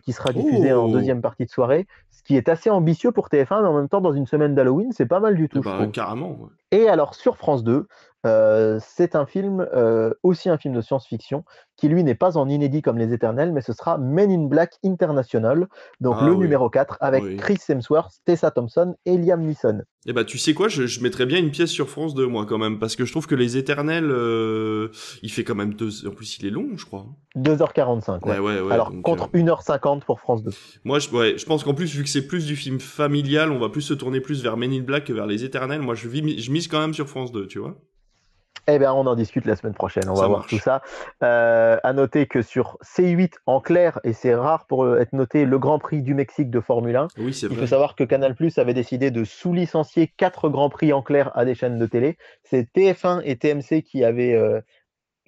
Qui sera diffusé en deuxième partie de soirée, ce qui est assez ambitieux pour TF1, mais en même temps, dans une semaine d'Halloween, c'est pas mal du tout. Bah, carrément. Et alors sur France 2, euh, c'est un film, euh, aussi un film de science-fiction, qui lui n'est pas en inédit comme Les Éternels, mais ce sera Men in Black International, donc Ah le oui. numéro 4, avec Oui. Chris Hemsworth, Tessa Thompson et Liam Neeson. Eh bah, tu sais quoi, je, je mettrais bien une pièce sur France 2, moi, quand même, parce que je trouve que Les Éternels, euh, il fait quand même deux... En plus, il est long, je crois. 2h45, ouais. Ouais, ouais, ouais, alors donc, contre euh, 1h50 pour France 2. Moi, je, ouais, je pense qu'en plus, vu que c'est plus du film familial, on va plus se tourner plus vers Men in Black que vers Les Éternels. Moi, je, vis- je mise quand même sur France 2, tu vois. Eh bien, on en discute la semaine prochaine. On Ça va voir tout ça. Euh, à noter que sur C8 en clair, et c'est rare pour euh, être noté, le Grand Prix du Mexique de Formule 1. Oui, c'est Il vrai. faut savoir que Canal Plus avait décidé de sous-licencier quatre Grands Prix en clair à des chaînes de télé. C'est TF1 et TMC qui avaient, euh,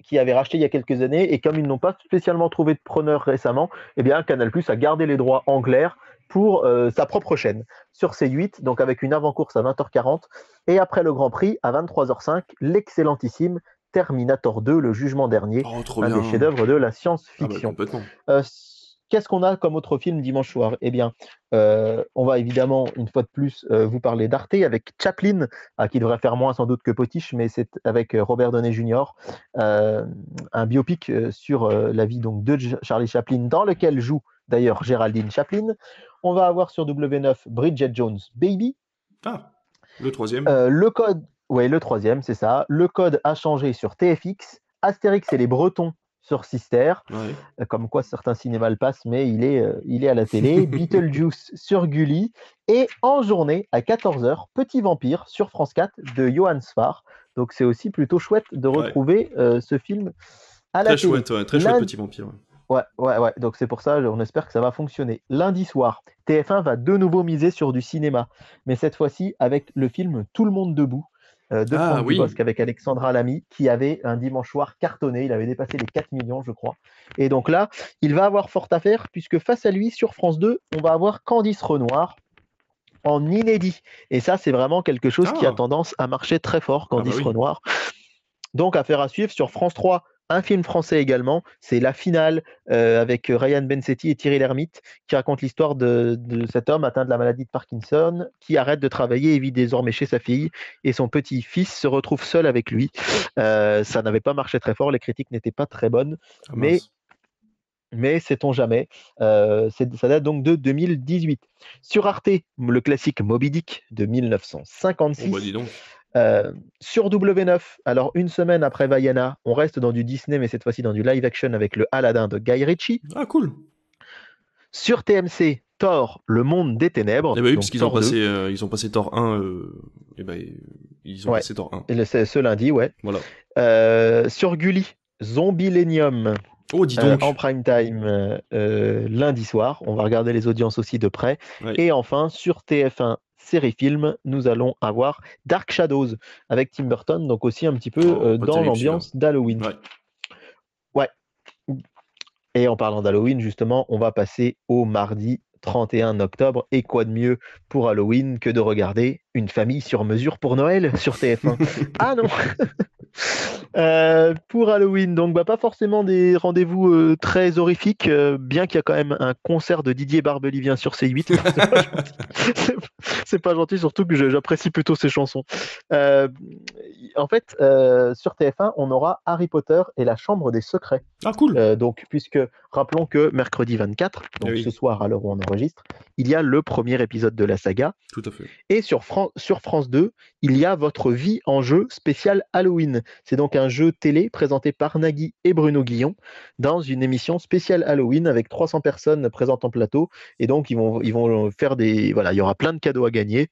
qui avaient racheté il y a quelques années. Et comme ils n'ont pas spécialement trouvé de preneur récemment, eh bien, Canal Plus a gardé les droits en clair pour euh, sa propre chaîne sur C8, donc avec une avant-course à 20h40. Et après le Grand Prix, à 23h05, l'excellentissime Terminator 2, le jugement dernier, Oh, un bien. des chefs-d'œuvre de la Ah bah, science-fiction. Euh, Qu'est-ce qu'on a comme autre film dimanche soir? Eh bien, euh, on va évidemment, une fois de plus, euh, vous parler d'Arte avec Chaplin, ah, qui devrait faire moins sans doute que Potiche, mais c'est avec Robert Downey Jr., un biopic sur la vie donc, de Charlie Chaplin, dans lequel joue d'ailleurs Géraldine Chaplin. On va avoir sur W9 Bridget Jones Baby. Ah, le troisième. Euh, le code, ouais, le troisième, c'est ça. Le code a changé sur TFX. Astérix et les Bretons sur Sister. Ouais. Euh, comme quoi certains cinémas le passent, mais il est, euh, il est à la télé. Beetlejuice sur Gulli. Et en journée, à 14h, Petit Vampire sur France 4 de Johan Sfar. Donc c'est aussi plutôt chouette de retrouver euh, ce film à la Très télé. chouette, ouais, très chouette petit vampire. Ouais. Ouais, ouais. Donc c'est pour ça, on espère que ça va fonctionner. Lundi soir, TF1 va de nouveau miser sur du cinéma, mais cette fois-ci avec le film Tout le monde debout euh, de Ah, Franck oui. Dubosc avec Alexandra Lamy, qui avait un dimanche soir cartonné. Il avait dépassé les 4 millions, je crois. Et donc là, il va avoir fort à faire, puisque face à lui, sur France 2, on va avoir Candice Renoir en inédit. Et ça, c'est vraiment quelque chose qui a Ah. tendance à marcher très fort, bah Candice oui. Renoir. Donc, affaire à suivre sur France 3. Un film français également, c'est La Finale euh, avec Ryan Bensetti et Thierry Lhermitte qui raconte l'histoire de, de cet homme atteint de la maladie de Parkinson qui arrête de travailler et vit désormais chez sa fille et son petit-fils se retrouve seul avec lui. Euh, ça n'avait pas marché très fort, les critiques n'étaient pas très bonnes, Ah, mais mais sait-on jamais. Euh, ça date donc de 2018. Sur Arte, le classique Moby Dick de 1956. Bon, bah, dis donc. Euh, sur W9, alors une semaine après Vaiana, on reste dans du Disney, mais cette fois-ci dans du live action avec le Aladdin de Guy Ritchie. Ah, cool. Sur TMC, Thor, le monde des ténèbres. Eh ben oui, parce qu'ils ont Thor 2, passé, euh, ils ont passé Thor 1, euh, et ben, ils ont Ouais. passé Thor 1. et le- c'est ce lundi, ouais. Voilà. Euh, sur Gulli, Zombilenium Oh, dis euh, en prime time euh, euh, lundi soir. On va regarder les audiences aussi de près. Ouais. Et enfin, sur TF1 série film, nous allons avoir Dark Shadows avec Tim Burton, donc aussi un petit peu Oh, euh, dans l'ambiance d'Halloween. Ouais. Et en parlant d'Halloween, justement, on va passer au mardi 31 octobre. Et quoi de mieux pour Halloween que de regarder une famille sur mesure pour Noël sur TF1 Ah non Euh, Pour Halloween, donc bah, pas forcément des rendez-vous euh, très horrifiques, euh, bien qu'il y a quand même un concert de Didier Barbelivien sur C8. C'est pas pas gentil, surtout que j'apprécie plutôt ses chansons. En fait, sur TF1, on aura Harry Potter et la Chambre des Secrets. Ah, cool. Donc, puisque rappelons que mercredi 24, donc Eh oui. ce soir à l'heure où on enregistre, il y a le premier épisode de la saga. Tout à fait. Et sur, Sur France 2, il y a Votre vie en jeu spécial Halloween. C'est donc un jeu télé présenté par Nagui et Bruno Guillon dans une émission spéciale Halloween avec 300 personnes présentes en plateau. Et donc, ils vont, ils vont faire des. Voilà, il y aura plein de cadeaux à gagner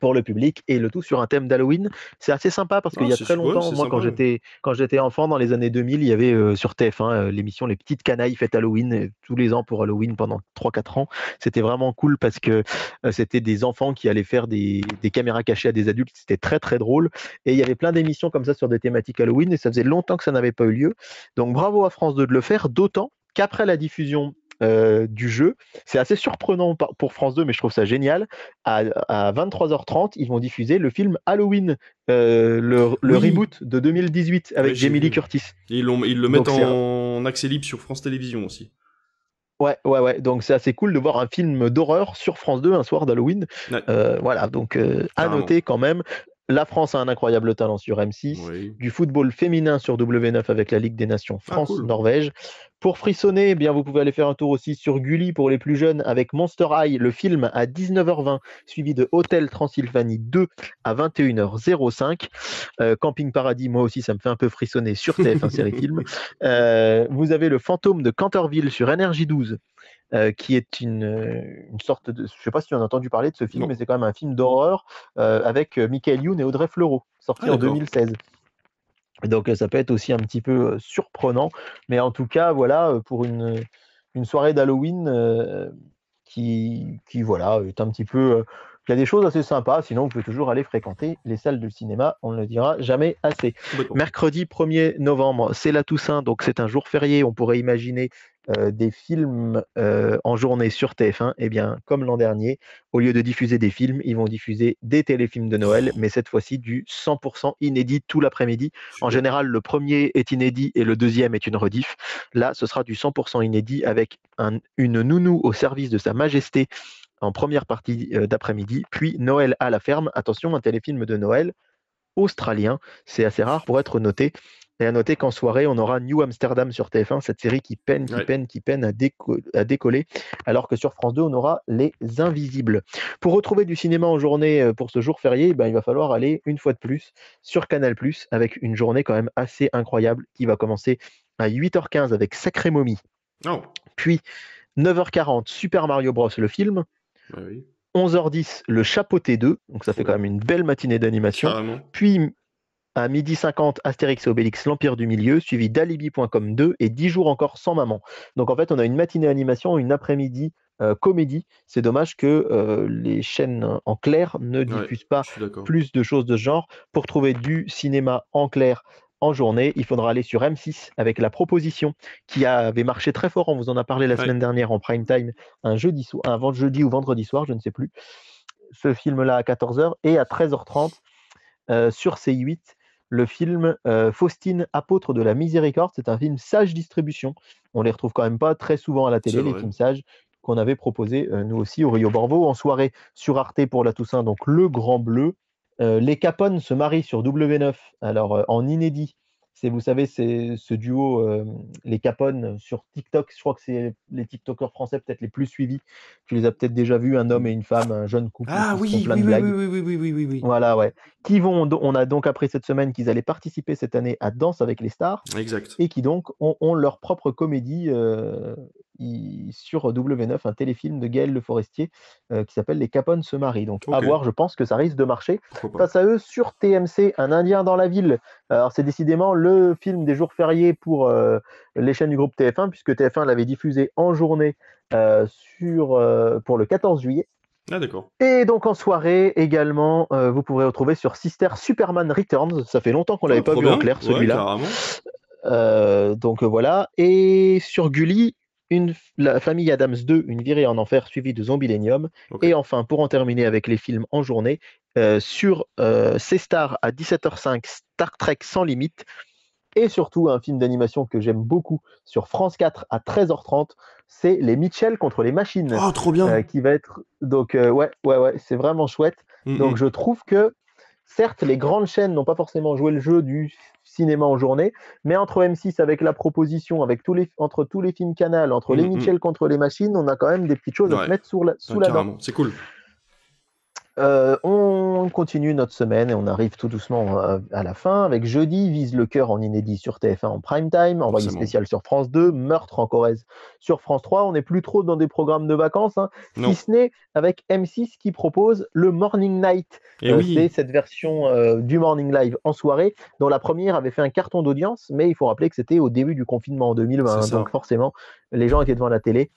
pour le public et le tout sur un thème d'Halloween. C'est assez sympa parce qu'il Ah, y a c'est très longtemps, moi quand sympa, j'étais quand j'étais enfant dans les années 2000, il y avait euh, sur TF1 euh, l'émission Les petites canailles fêtes Halloween euh, tous les ans pour Halloween pendant 3-4 ans. C'était vraiment cool parce que euh, c'était des enfants qui allaient faire des, des caméras cachées à des adultes. C'était très très drôle et il y avait plein d'émissions comme ça sur des thématiques Halloween et ça faisait longtemps que ça n'avait pas eu lieu. Donc bravo à France 2 de le faire, d'autant qu'après la diffusion euh, du jeu, c'est assez surprenant pour France 2, mais je trouve ça génial. À, à 23h30, ils vont diffuser le film Halloween, euh, le, le Oui. reboot de 2018 avec j'ai Jamie Lee. Curtis. Et ils, ils le mettent en accès libre sur France Télévisions aussi. Ouais, ouais, ouais. Donc c'est assez cool de voir un film d'horreur sur France 2 un soir d'Halloween. Ouais. Euh, voilà, donc euh, à noter quand même. La France a un incroyable talent sur M6. Oui. Du football féminin sur W9 avec la Ligue des Nations Ah, cool. Pour frissonner, eh bien, vous pouvez aller faire un tour aussi sur Gulli pour les plus jeunes avec Monster High, le film à 19h20, suivi de Hôtel Transylvanie 2 à 21h05. Euh, Camping Paradis, moi aussi, ça me fait un peu frissonner sur TF1 série film. Euh, vous avez le fantôme de Canterville sur NRJ12. euh, qui est une, une sorte de. Je ne sais pas si tu en as entendu parler de ce film, Non. mais c'est quand même un film d'horreur avec Michael Youn et Audrey Fleurot, sorti Ah, en d'accord. 2016. Donc euh, ça peut être aussi un petit peu euh, surprenant, mais en tout cas, voilà, euh, pour une, une soirée d'Halloween euh, qui, qui, voilà, est un petit peu. il y a des choses assez sympas, sinon vous pouvez toujours aller fréquenter les salles de cinéma, on ne le dira jamais assez. Mercredi 1er novembre, c'est la Toussaint, donc c'est un jour férié. On pourrait imaginer euh, des films euh, en journée sur TF1. Eh bien, comme l'an dernier, au lieu de diffuser des films, ils vont diffuser des téléfilms de Noël, mais cette fois-ci du 100% inédit tout l'après-midi. En général, le premier est inédit et le deuxième est une rediff. Là, ce sera du 100% inédit avec un- une nounou au service de Sa Majesté en première partie euh, d'après-midi, puis Noël à la ferme. Attention, un téléfilm de Noël australien. C'est assez rare pour être noté. Et à noter qu'en soirée, on aura New Amsterdam sur TF1, cette série qui peine, qui Ouais. peine, qui peine à, déco- à décoller, alors que sur France 2, on aura Les Invisibles. Pour retrouver du cinéma en journée euh, pour ce jour férié, ben, il va falloir aller une fois de plus sur Canal+, avec une journée quand même assez incroyable qui va commencer à 8h15 avec Sacré Momie, Oh, puis 9h40 Super Mario Bros. le film, bah oui, 11h10 le Chapeauté 2, donc ça fait quand même une belle matinée d'animation. Puis à midi 50, Astérix et Obélix, l'Empire du Milieu, suivi d'Alibi.com 2 et 10 jours encore sans maman. Donc en fait, on a une matinée animation, une après-midi euh, comédie. C'est dommage que euh, les chaînes en clair ne diffusent pas plus de choses de ce genre. Pour trouver du cinéma en clair en journée, il faudra aller sur M6 avec la proposition qui avait marché très fort. On vous en a parlé la Ouais. semaine dernière en prime time, un jeudi, soir, un jeudi ou vendredi soir, je ne sais plus. Ce film-là à 14h et à 13h30 euh, sur C8 le film euh, Faustine, apôtre de la miséricorde. C'est un film sage distribution. On les retrouve quand même pas très souvent à la télé, les films sages qu'on avait proposés euh, nous aussi au Rio Borvo en soirée sur Arte pour la Toussaint, donc Le Grand Bleu. Euh, les Capone se marient sur W9, alors en inédit. C'est, vous savez, c'est ce duo, euh, les Capone sur TikTok. Je crois que c'est les TikTokers français peut-être les plus suivis. Tu les as peut-être déjà vus, un homme et une femme, un jeune couple. Ah oui, plein oui, de oui, oui, oui, oui, oui, oui, oui. Voilà, ouais. Qui vont, on a donc appris cette semaine qu'ils allaient participer cette année à Danse avec les stars Exact. et qui donc ont, ont leur propre comédie euh, sur W9, un téléfilm de Gaël Le Forestier euh, qui s'appelle Les Capones se marient. Donc à voir, je pense que ça risque de marcher. Pas. Face à eux, sur TMC, Un Indien dans la ville. Alors c'est décidément le film des jours fériés pour euh, les chaînes du groupe TF1 puisque TF1 l'avait diffusé en journée euh, sur, pour le 14 juillet. Ah d'accord. Et donc en soirée également, euh, vous pourrez retrouver sur Sister Superman Returns. Ça fait longtemps qu'on l'avait Ah, pas trop vu en clair celui-là. Euh, donc voilà. Et sur Gulli, une, la famille Adams 2, une virée en enfer suivie de Zombilenium. Ok. Et enfin, pour en terminer avec les films en journée, euh, sur euh, C-Star à 17h05, Star Trek sans limite. Et surtout, un film d'animation que j'aime beaucoup sur France 4 à 13h30, c'est Les Mitchell contre les machines. Oh, trop bien. euh, qui va être donc euh, ouais ouais ouais c'est vraiment chouette Mm, donc mm. je trouve que certes les grandes chaînes n'ont pas forcément joué le jeu du cinéma en journée mais entre M6 avec la proposition avec tous les entre tous les films Canal entre les Mm, mm. Mitchell contre les machines on a quand même des petites choses à se mettre sous la, sous la dent. C'est cool. Euh, on continue notre semaine et on arrive tout doucement euh, à la fin avec jeudi, Vise le cœur en inédit sur TF1 en prime time, envoyé spécial sur France 2, Meurtre en Corrèze sur France 3. On n'est plus trop dans des programmes de vacances, hein, si ce n'est avec M6 qui propose le Morning Night. Et Euh, oui. C'est cette version euh, du Morning Live en soirée, dont la première avait fait un carton d'audience, mais il faut rappeler que c'était au début du confinement en 2020, C'est ça. donc forcément, les gens étaient devant la télé.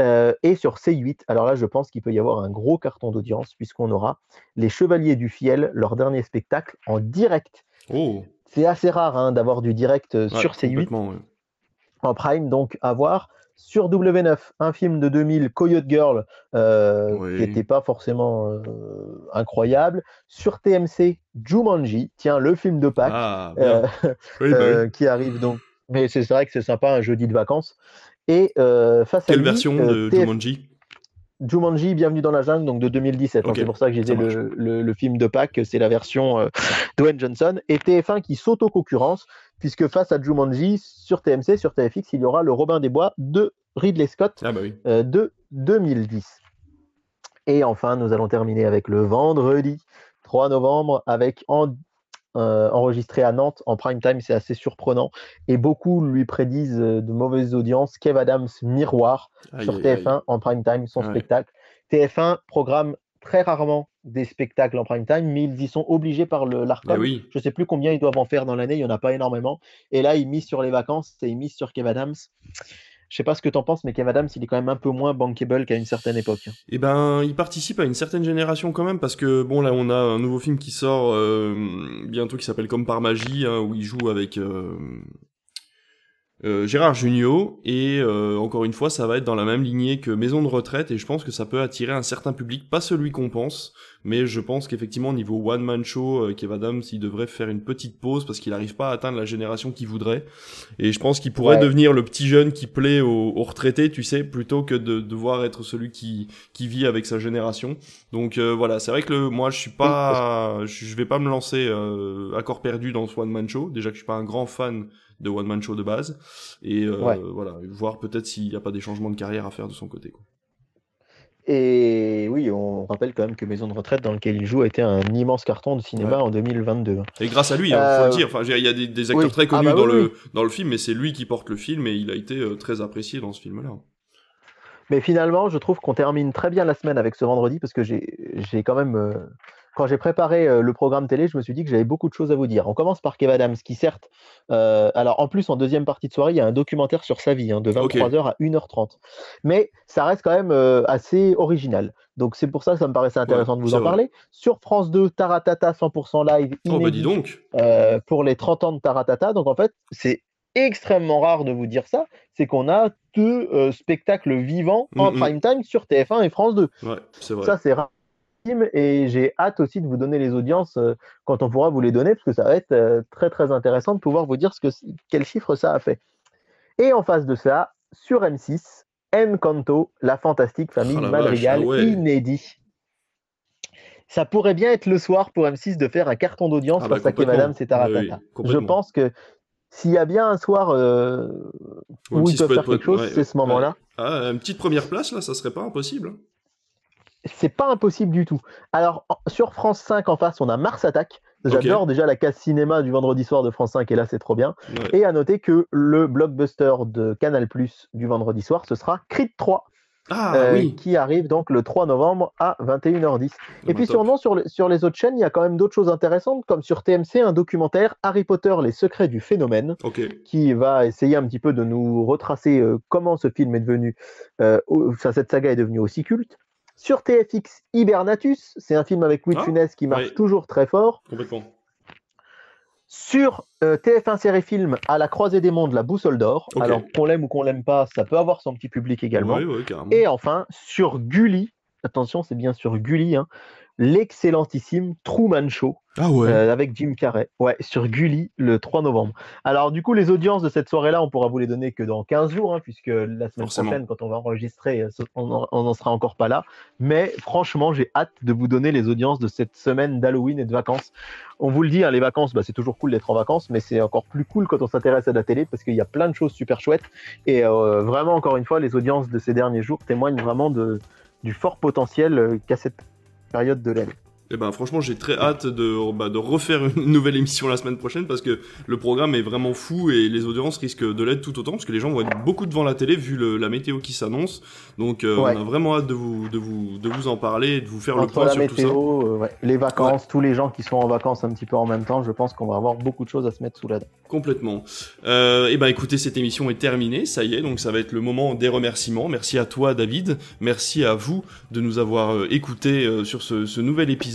Euh, et sur C8, alors là, je pense qu'il peut y avoir un gros carton d'audience, puisqu'on aura les Chevaliers du Fiel, leur dernier spectacle, en direct. Oh. C'est assez rare hein, d'avoir du direct euh, Ouais, sur C8 complètement, ouais. en prime, donc à voir. Sur W9, un film de 2000, Coyote Girl, euh, Oui. qui n'était pas forcément euh, incroyable. Sur TMC, Jumanji, tiens, le film de Pâques, Ah, Oui, bah oui. qui arrive donc. Mais c'est vrai que c'est sympa, un jeudi de vacances. Et euh, face à Quelle lui, version euh, de TF Jumanji? Jumanji, Bienvenue dans la jungle, donc de 2017. hein, c'est pour ça que j'ai dit le, le- le film de Pâques, c'est la version euh, Dwayne Johnson. Et TF1 qui s'auto-concurrence, puisque face à Jumanji, sur TMC, sur TFX, il y aura le Robin des Bois de Ridley Scott Ah bah oui. euh, de 2010. Et enfin, nous allons terminer avec le vendredi 3 novembre, avec en- euh, enregistré à Nantes en prime time, c'est assez surprenant. Et beaucoup lui prédisent euh, de mauvaises audiences. Kev Adams Miroir Aïe, sur aïe, TF1 aïe. en prime time, son spectacle. TF1 programme très rarement des spectacles en prime time, mais ils y sont obligés par le l'ARCOM. Eh oui. Je sais plus combien ils doivent en faire dans l'année, il n'y en a pas énormément. Et là, ils misent sur les vacances et ils misent sur Kev Adams. Je sais pas ce que tu en penses, mais Kev Adams, il est quand même un peu moins bankable qu'à une certaine époque. Eh ben, il participe à une certaine génération quand même parce que bon là on a un nouveau film qui sort euh, bientôt qui s'appelle Comme par magie hein, où il joue avec euh, euh, Gérard Jugnot et euh, encore une fois ça va être dans la même lignée que Maison de retraite et je pense que ça peut attirer un certain public, pas celui qu'on pense, mais je pense qu'effectivement au niveau one man show, euh, Kev Adams il devrait faire une petite pause parce qu'il n'arrive pas à atteindre la génération qu'il voudrait et je pense qu'il pourrait Ouais. devenir le petit jeune qui plaît aux, aux retraités, tu sais, plutôt que de devoir être celui qui qui vit avec sa génération. Donc euh, voilà, c'est vrai que le, moi je suis pas, je je vais pas me lancer euh, à corps perdu dans ce one man show. Déjà que je suis pas un grand fan de one man show de base, et euh, Ouais. voilà, voir peut-être s'il n'y a pas des changements de carrière à faire de son côté. Quoi. Et oui, on rappelle quand même que Maison de retraite, dans lequel il joue, a été un immense carton de cinéma Ouais. en 2022. Et grâce à lui, hein, faut Euh, le dire. Enfin, il y a des, des acteurs oui. très Ah connus bah dans oui, le dans le film, mais c'est lui qui porte le film et il a été euh, très apprécié dans ce film-là. Mais finalement, je trouve qu'on termine très bien la semaine avec ce vendredi parce que j'ai j'ai quand même, euh, quand j'ai préparé euh, le programme télé, je me suis dit que j'avais beaucoup de choses à vous dire. On commence par Kev Adams, qui certes, euh, alors en plus en deuxième partie de soirée, il y a un documentaire sur sa vie, hein, de Ok. 23h à 1h30. Mais ça reste quand même euh, assez original. Donc c'est pour ça que ça me paraissait intéressant de vous en vrai. parler. Sur France 2, Taratata 100% live, Oh bah inédit, dis donc. pour les 30 ans de Taratata. Donc en fait, c'est extrêmement rare de vous dire ça, c'est qu'on a deux euh, spectacles vivants en Mhm. prime time sur TF1 et France 2. Ouais, c'est vrai. Ça, c'est rare. Et j'ai hâte aussi de vous donner les audiences euh, quand on pourra vous les donner, parce que ça va être euh, très très intéressant de pouvoir vous dire ce que, quel chiffre ça a fait. Et en face de ça, sur M6, Encanto, la fantastique famille Oh la Madrigal, vache, ouais. inédit. Ça pourrait bien être le soir pour M6 de faire un carton d'audience Ah bah, complètement. Adams et Taratata. Oui, Je pense que s'il y a bien un soir euh, où M6 ils peuvent faire quelque chose, ouais, c'est ce moment-là. Ah, une petite première place là, ça serait pas impossible. C'est pas impossible du tout. Alors, sur France 5 en face, on a Mars Attack. J'adore déjà la case cinéma du vendredi soir de France 5 et là, c'est trop bien. Ouais. Et à noter que le blockbuster de Canal Plus du vendredi soir, ce sera Creed 3, Ah euh, oui. qui arrive donc le 3 novembre à 21h10. Ah Et bah, puis top. sûrement sur, le- sur les autres chaînes, il y a quand même d'autres choses intéressantes, comme sur TMC, un documentaire Harry Potter, les secrets du phénomène, qui va essayer un petit peu de nous retracer euh, comment ce film est devenu, euh, enfin, cette saga est devenue aussi culte. Sur TFX, Hibernatus, c'est un film avec Louis de Ah, Funès qui marche ouais. toujours très fort. Complètement. Sur euh, TF1 série film, à la croisée des mondes, la boussole d'or. Alors qu'on l'aime ou qu'on l'aime pas, ça peut avoir son petit public également. Ouais, ouais, carrément. Et enfin, sur Gulli, attention, c'est bien sur Gulli, hein, l'excellentissime Truman Show Ah ouais. euh, avec Jim Carrey. Ouais, sur Gulli le 3 novembre. Alors, du coup, les audiences de cette soirée-là, on pourra vous les donner que dans 15 jours, hein, puisque la semaine Forcément. prochaine, quand on va enregistrer, euh, on en- on n'en sera encore pas là. Mais franchement, j'ai hâte de vous donner les audiences de cette semaine d'Halloween et de vacances. On vous le dit, hein, les vacances, bah, c'est toujours cool d'être en vacances, mais c'est encore plus cool quand on s'intéresse à la télé parce qu'il y a plein de choses super chouettes. Et euh, vraiment, encore une fois, les audiences de ces derniers jours témoignent vraiment de, du fort potentiel qu'a cette կայո դուրել Eh ben franchement j'ai très hâte de, bah, de refaire une nouvelle émission la semaine prochaine parce que le programme est vraiment fou et les audiences risquent de l'être tout autant parce que les gens vont être beaucoup devant la télé vu le- la météo qui s'annonce. Donc euh, Ouais. on a vraiment hâte de vous, de vous, de vous en parler et de vous faire le point la sur tout ça. météo, euh, ouais, les vacances, tous les gens qui sont en vacances un petit peu en même temps, je pense qu'on va avoir beaucoup de choses à se mettre sous la dent. Complètement. Euh, et ben écoutez, cette émission est terminée, ça y est, donc ça va être le moment des remerciements. Merci à toi David, merci à vous de nous avoir euh, écoutés euh, sur ce, ce nouvel épisode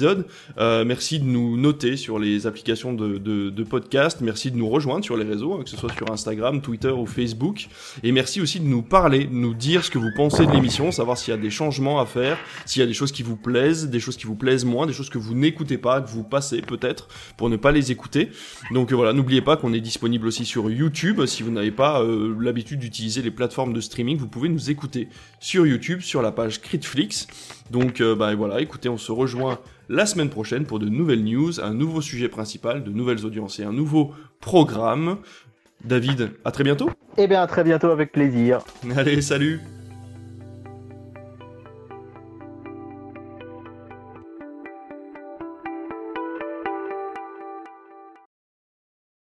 Euh, merci de nous noter sur les applications de, podcast. Merci de nous rejoindre sur les réseaux, hein, que ce soit sur Instagram, Twitter ou Facebook. Et merci aussi de nous parler, de nous dire ce que vous pensez de l'émission, savoir s'il y a des changements à faire, s'il y a des choses qui vous plaisent, des choses qui vous plaisent moins, des choses que vous n'écoutez pas, que vous passez peut-être pour ne pas les écouter. Donc euh, voilà, n'oubliez pas qu'on est disponible aussi sur YouTube. Si vous n'avez pas euh, l'habitude d'utiliser les plateformes de streaming, vous pouvez nous écouter sur YouTube, sur la page Critflix. Donc bah voilà, écoutez, on se rejoint la semaine prochaine pour de nouvelles news, un nouveau sujet principal, de nouvelles audiences et un nouveau programme. David, à très bientôt. Eh bien, à très bientôt avec plaisir. Allez, salut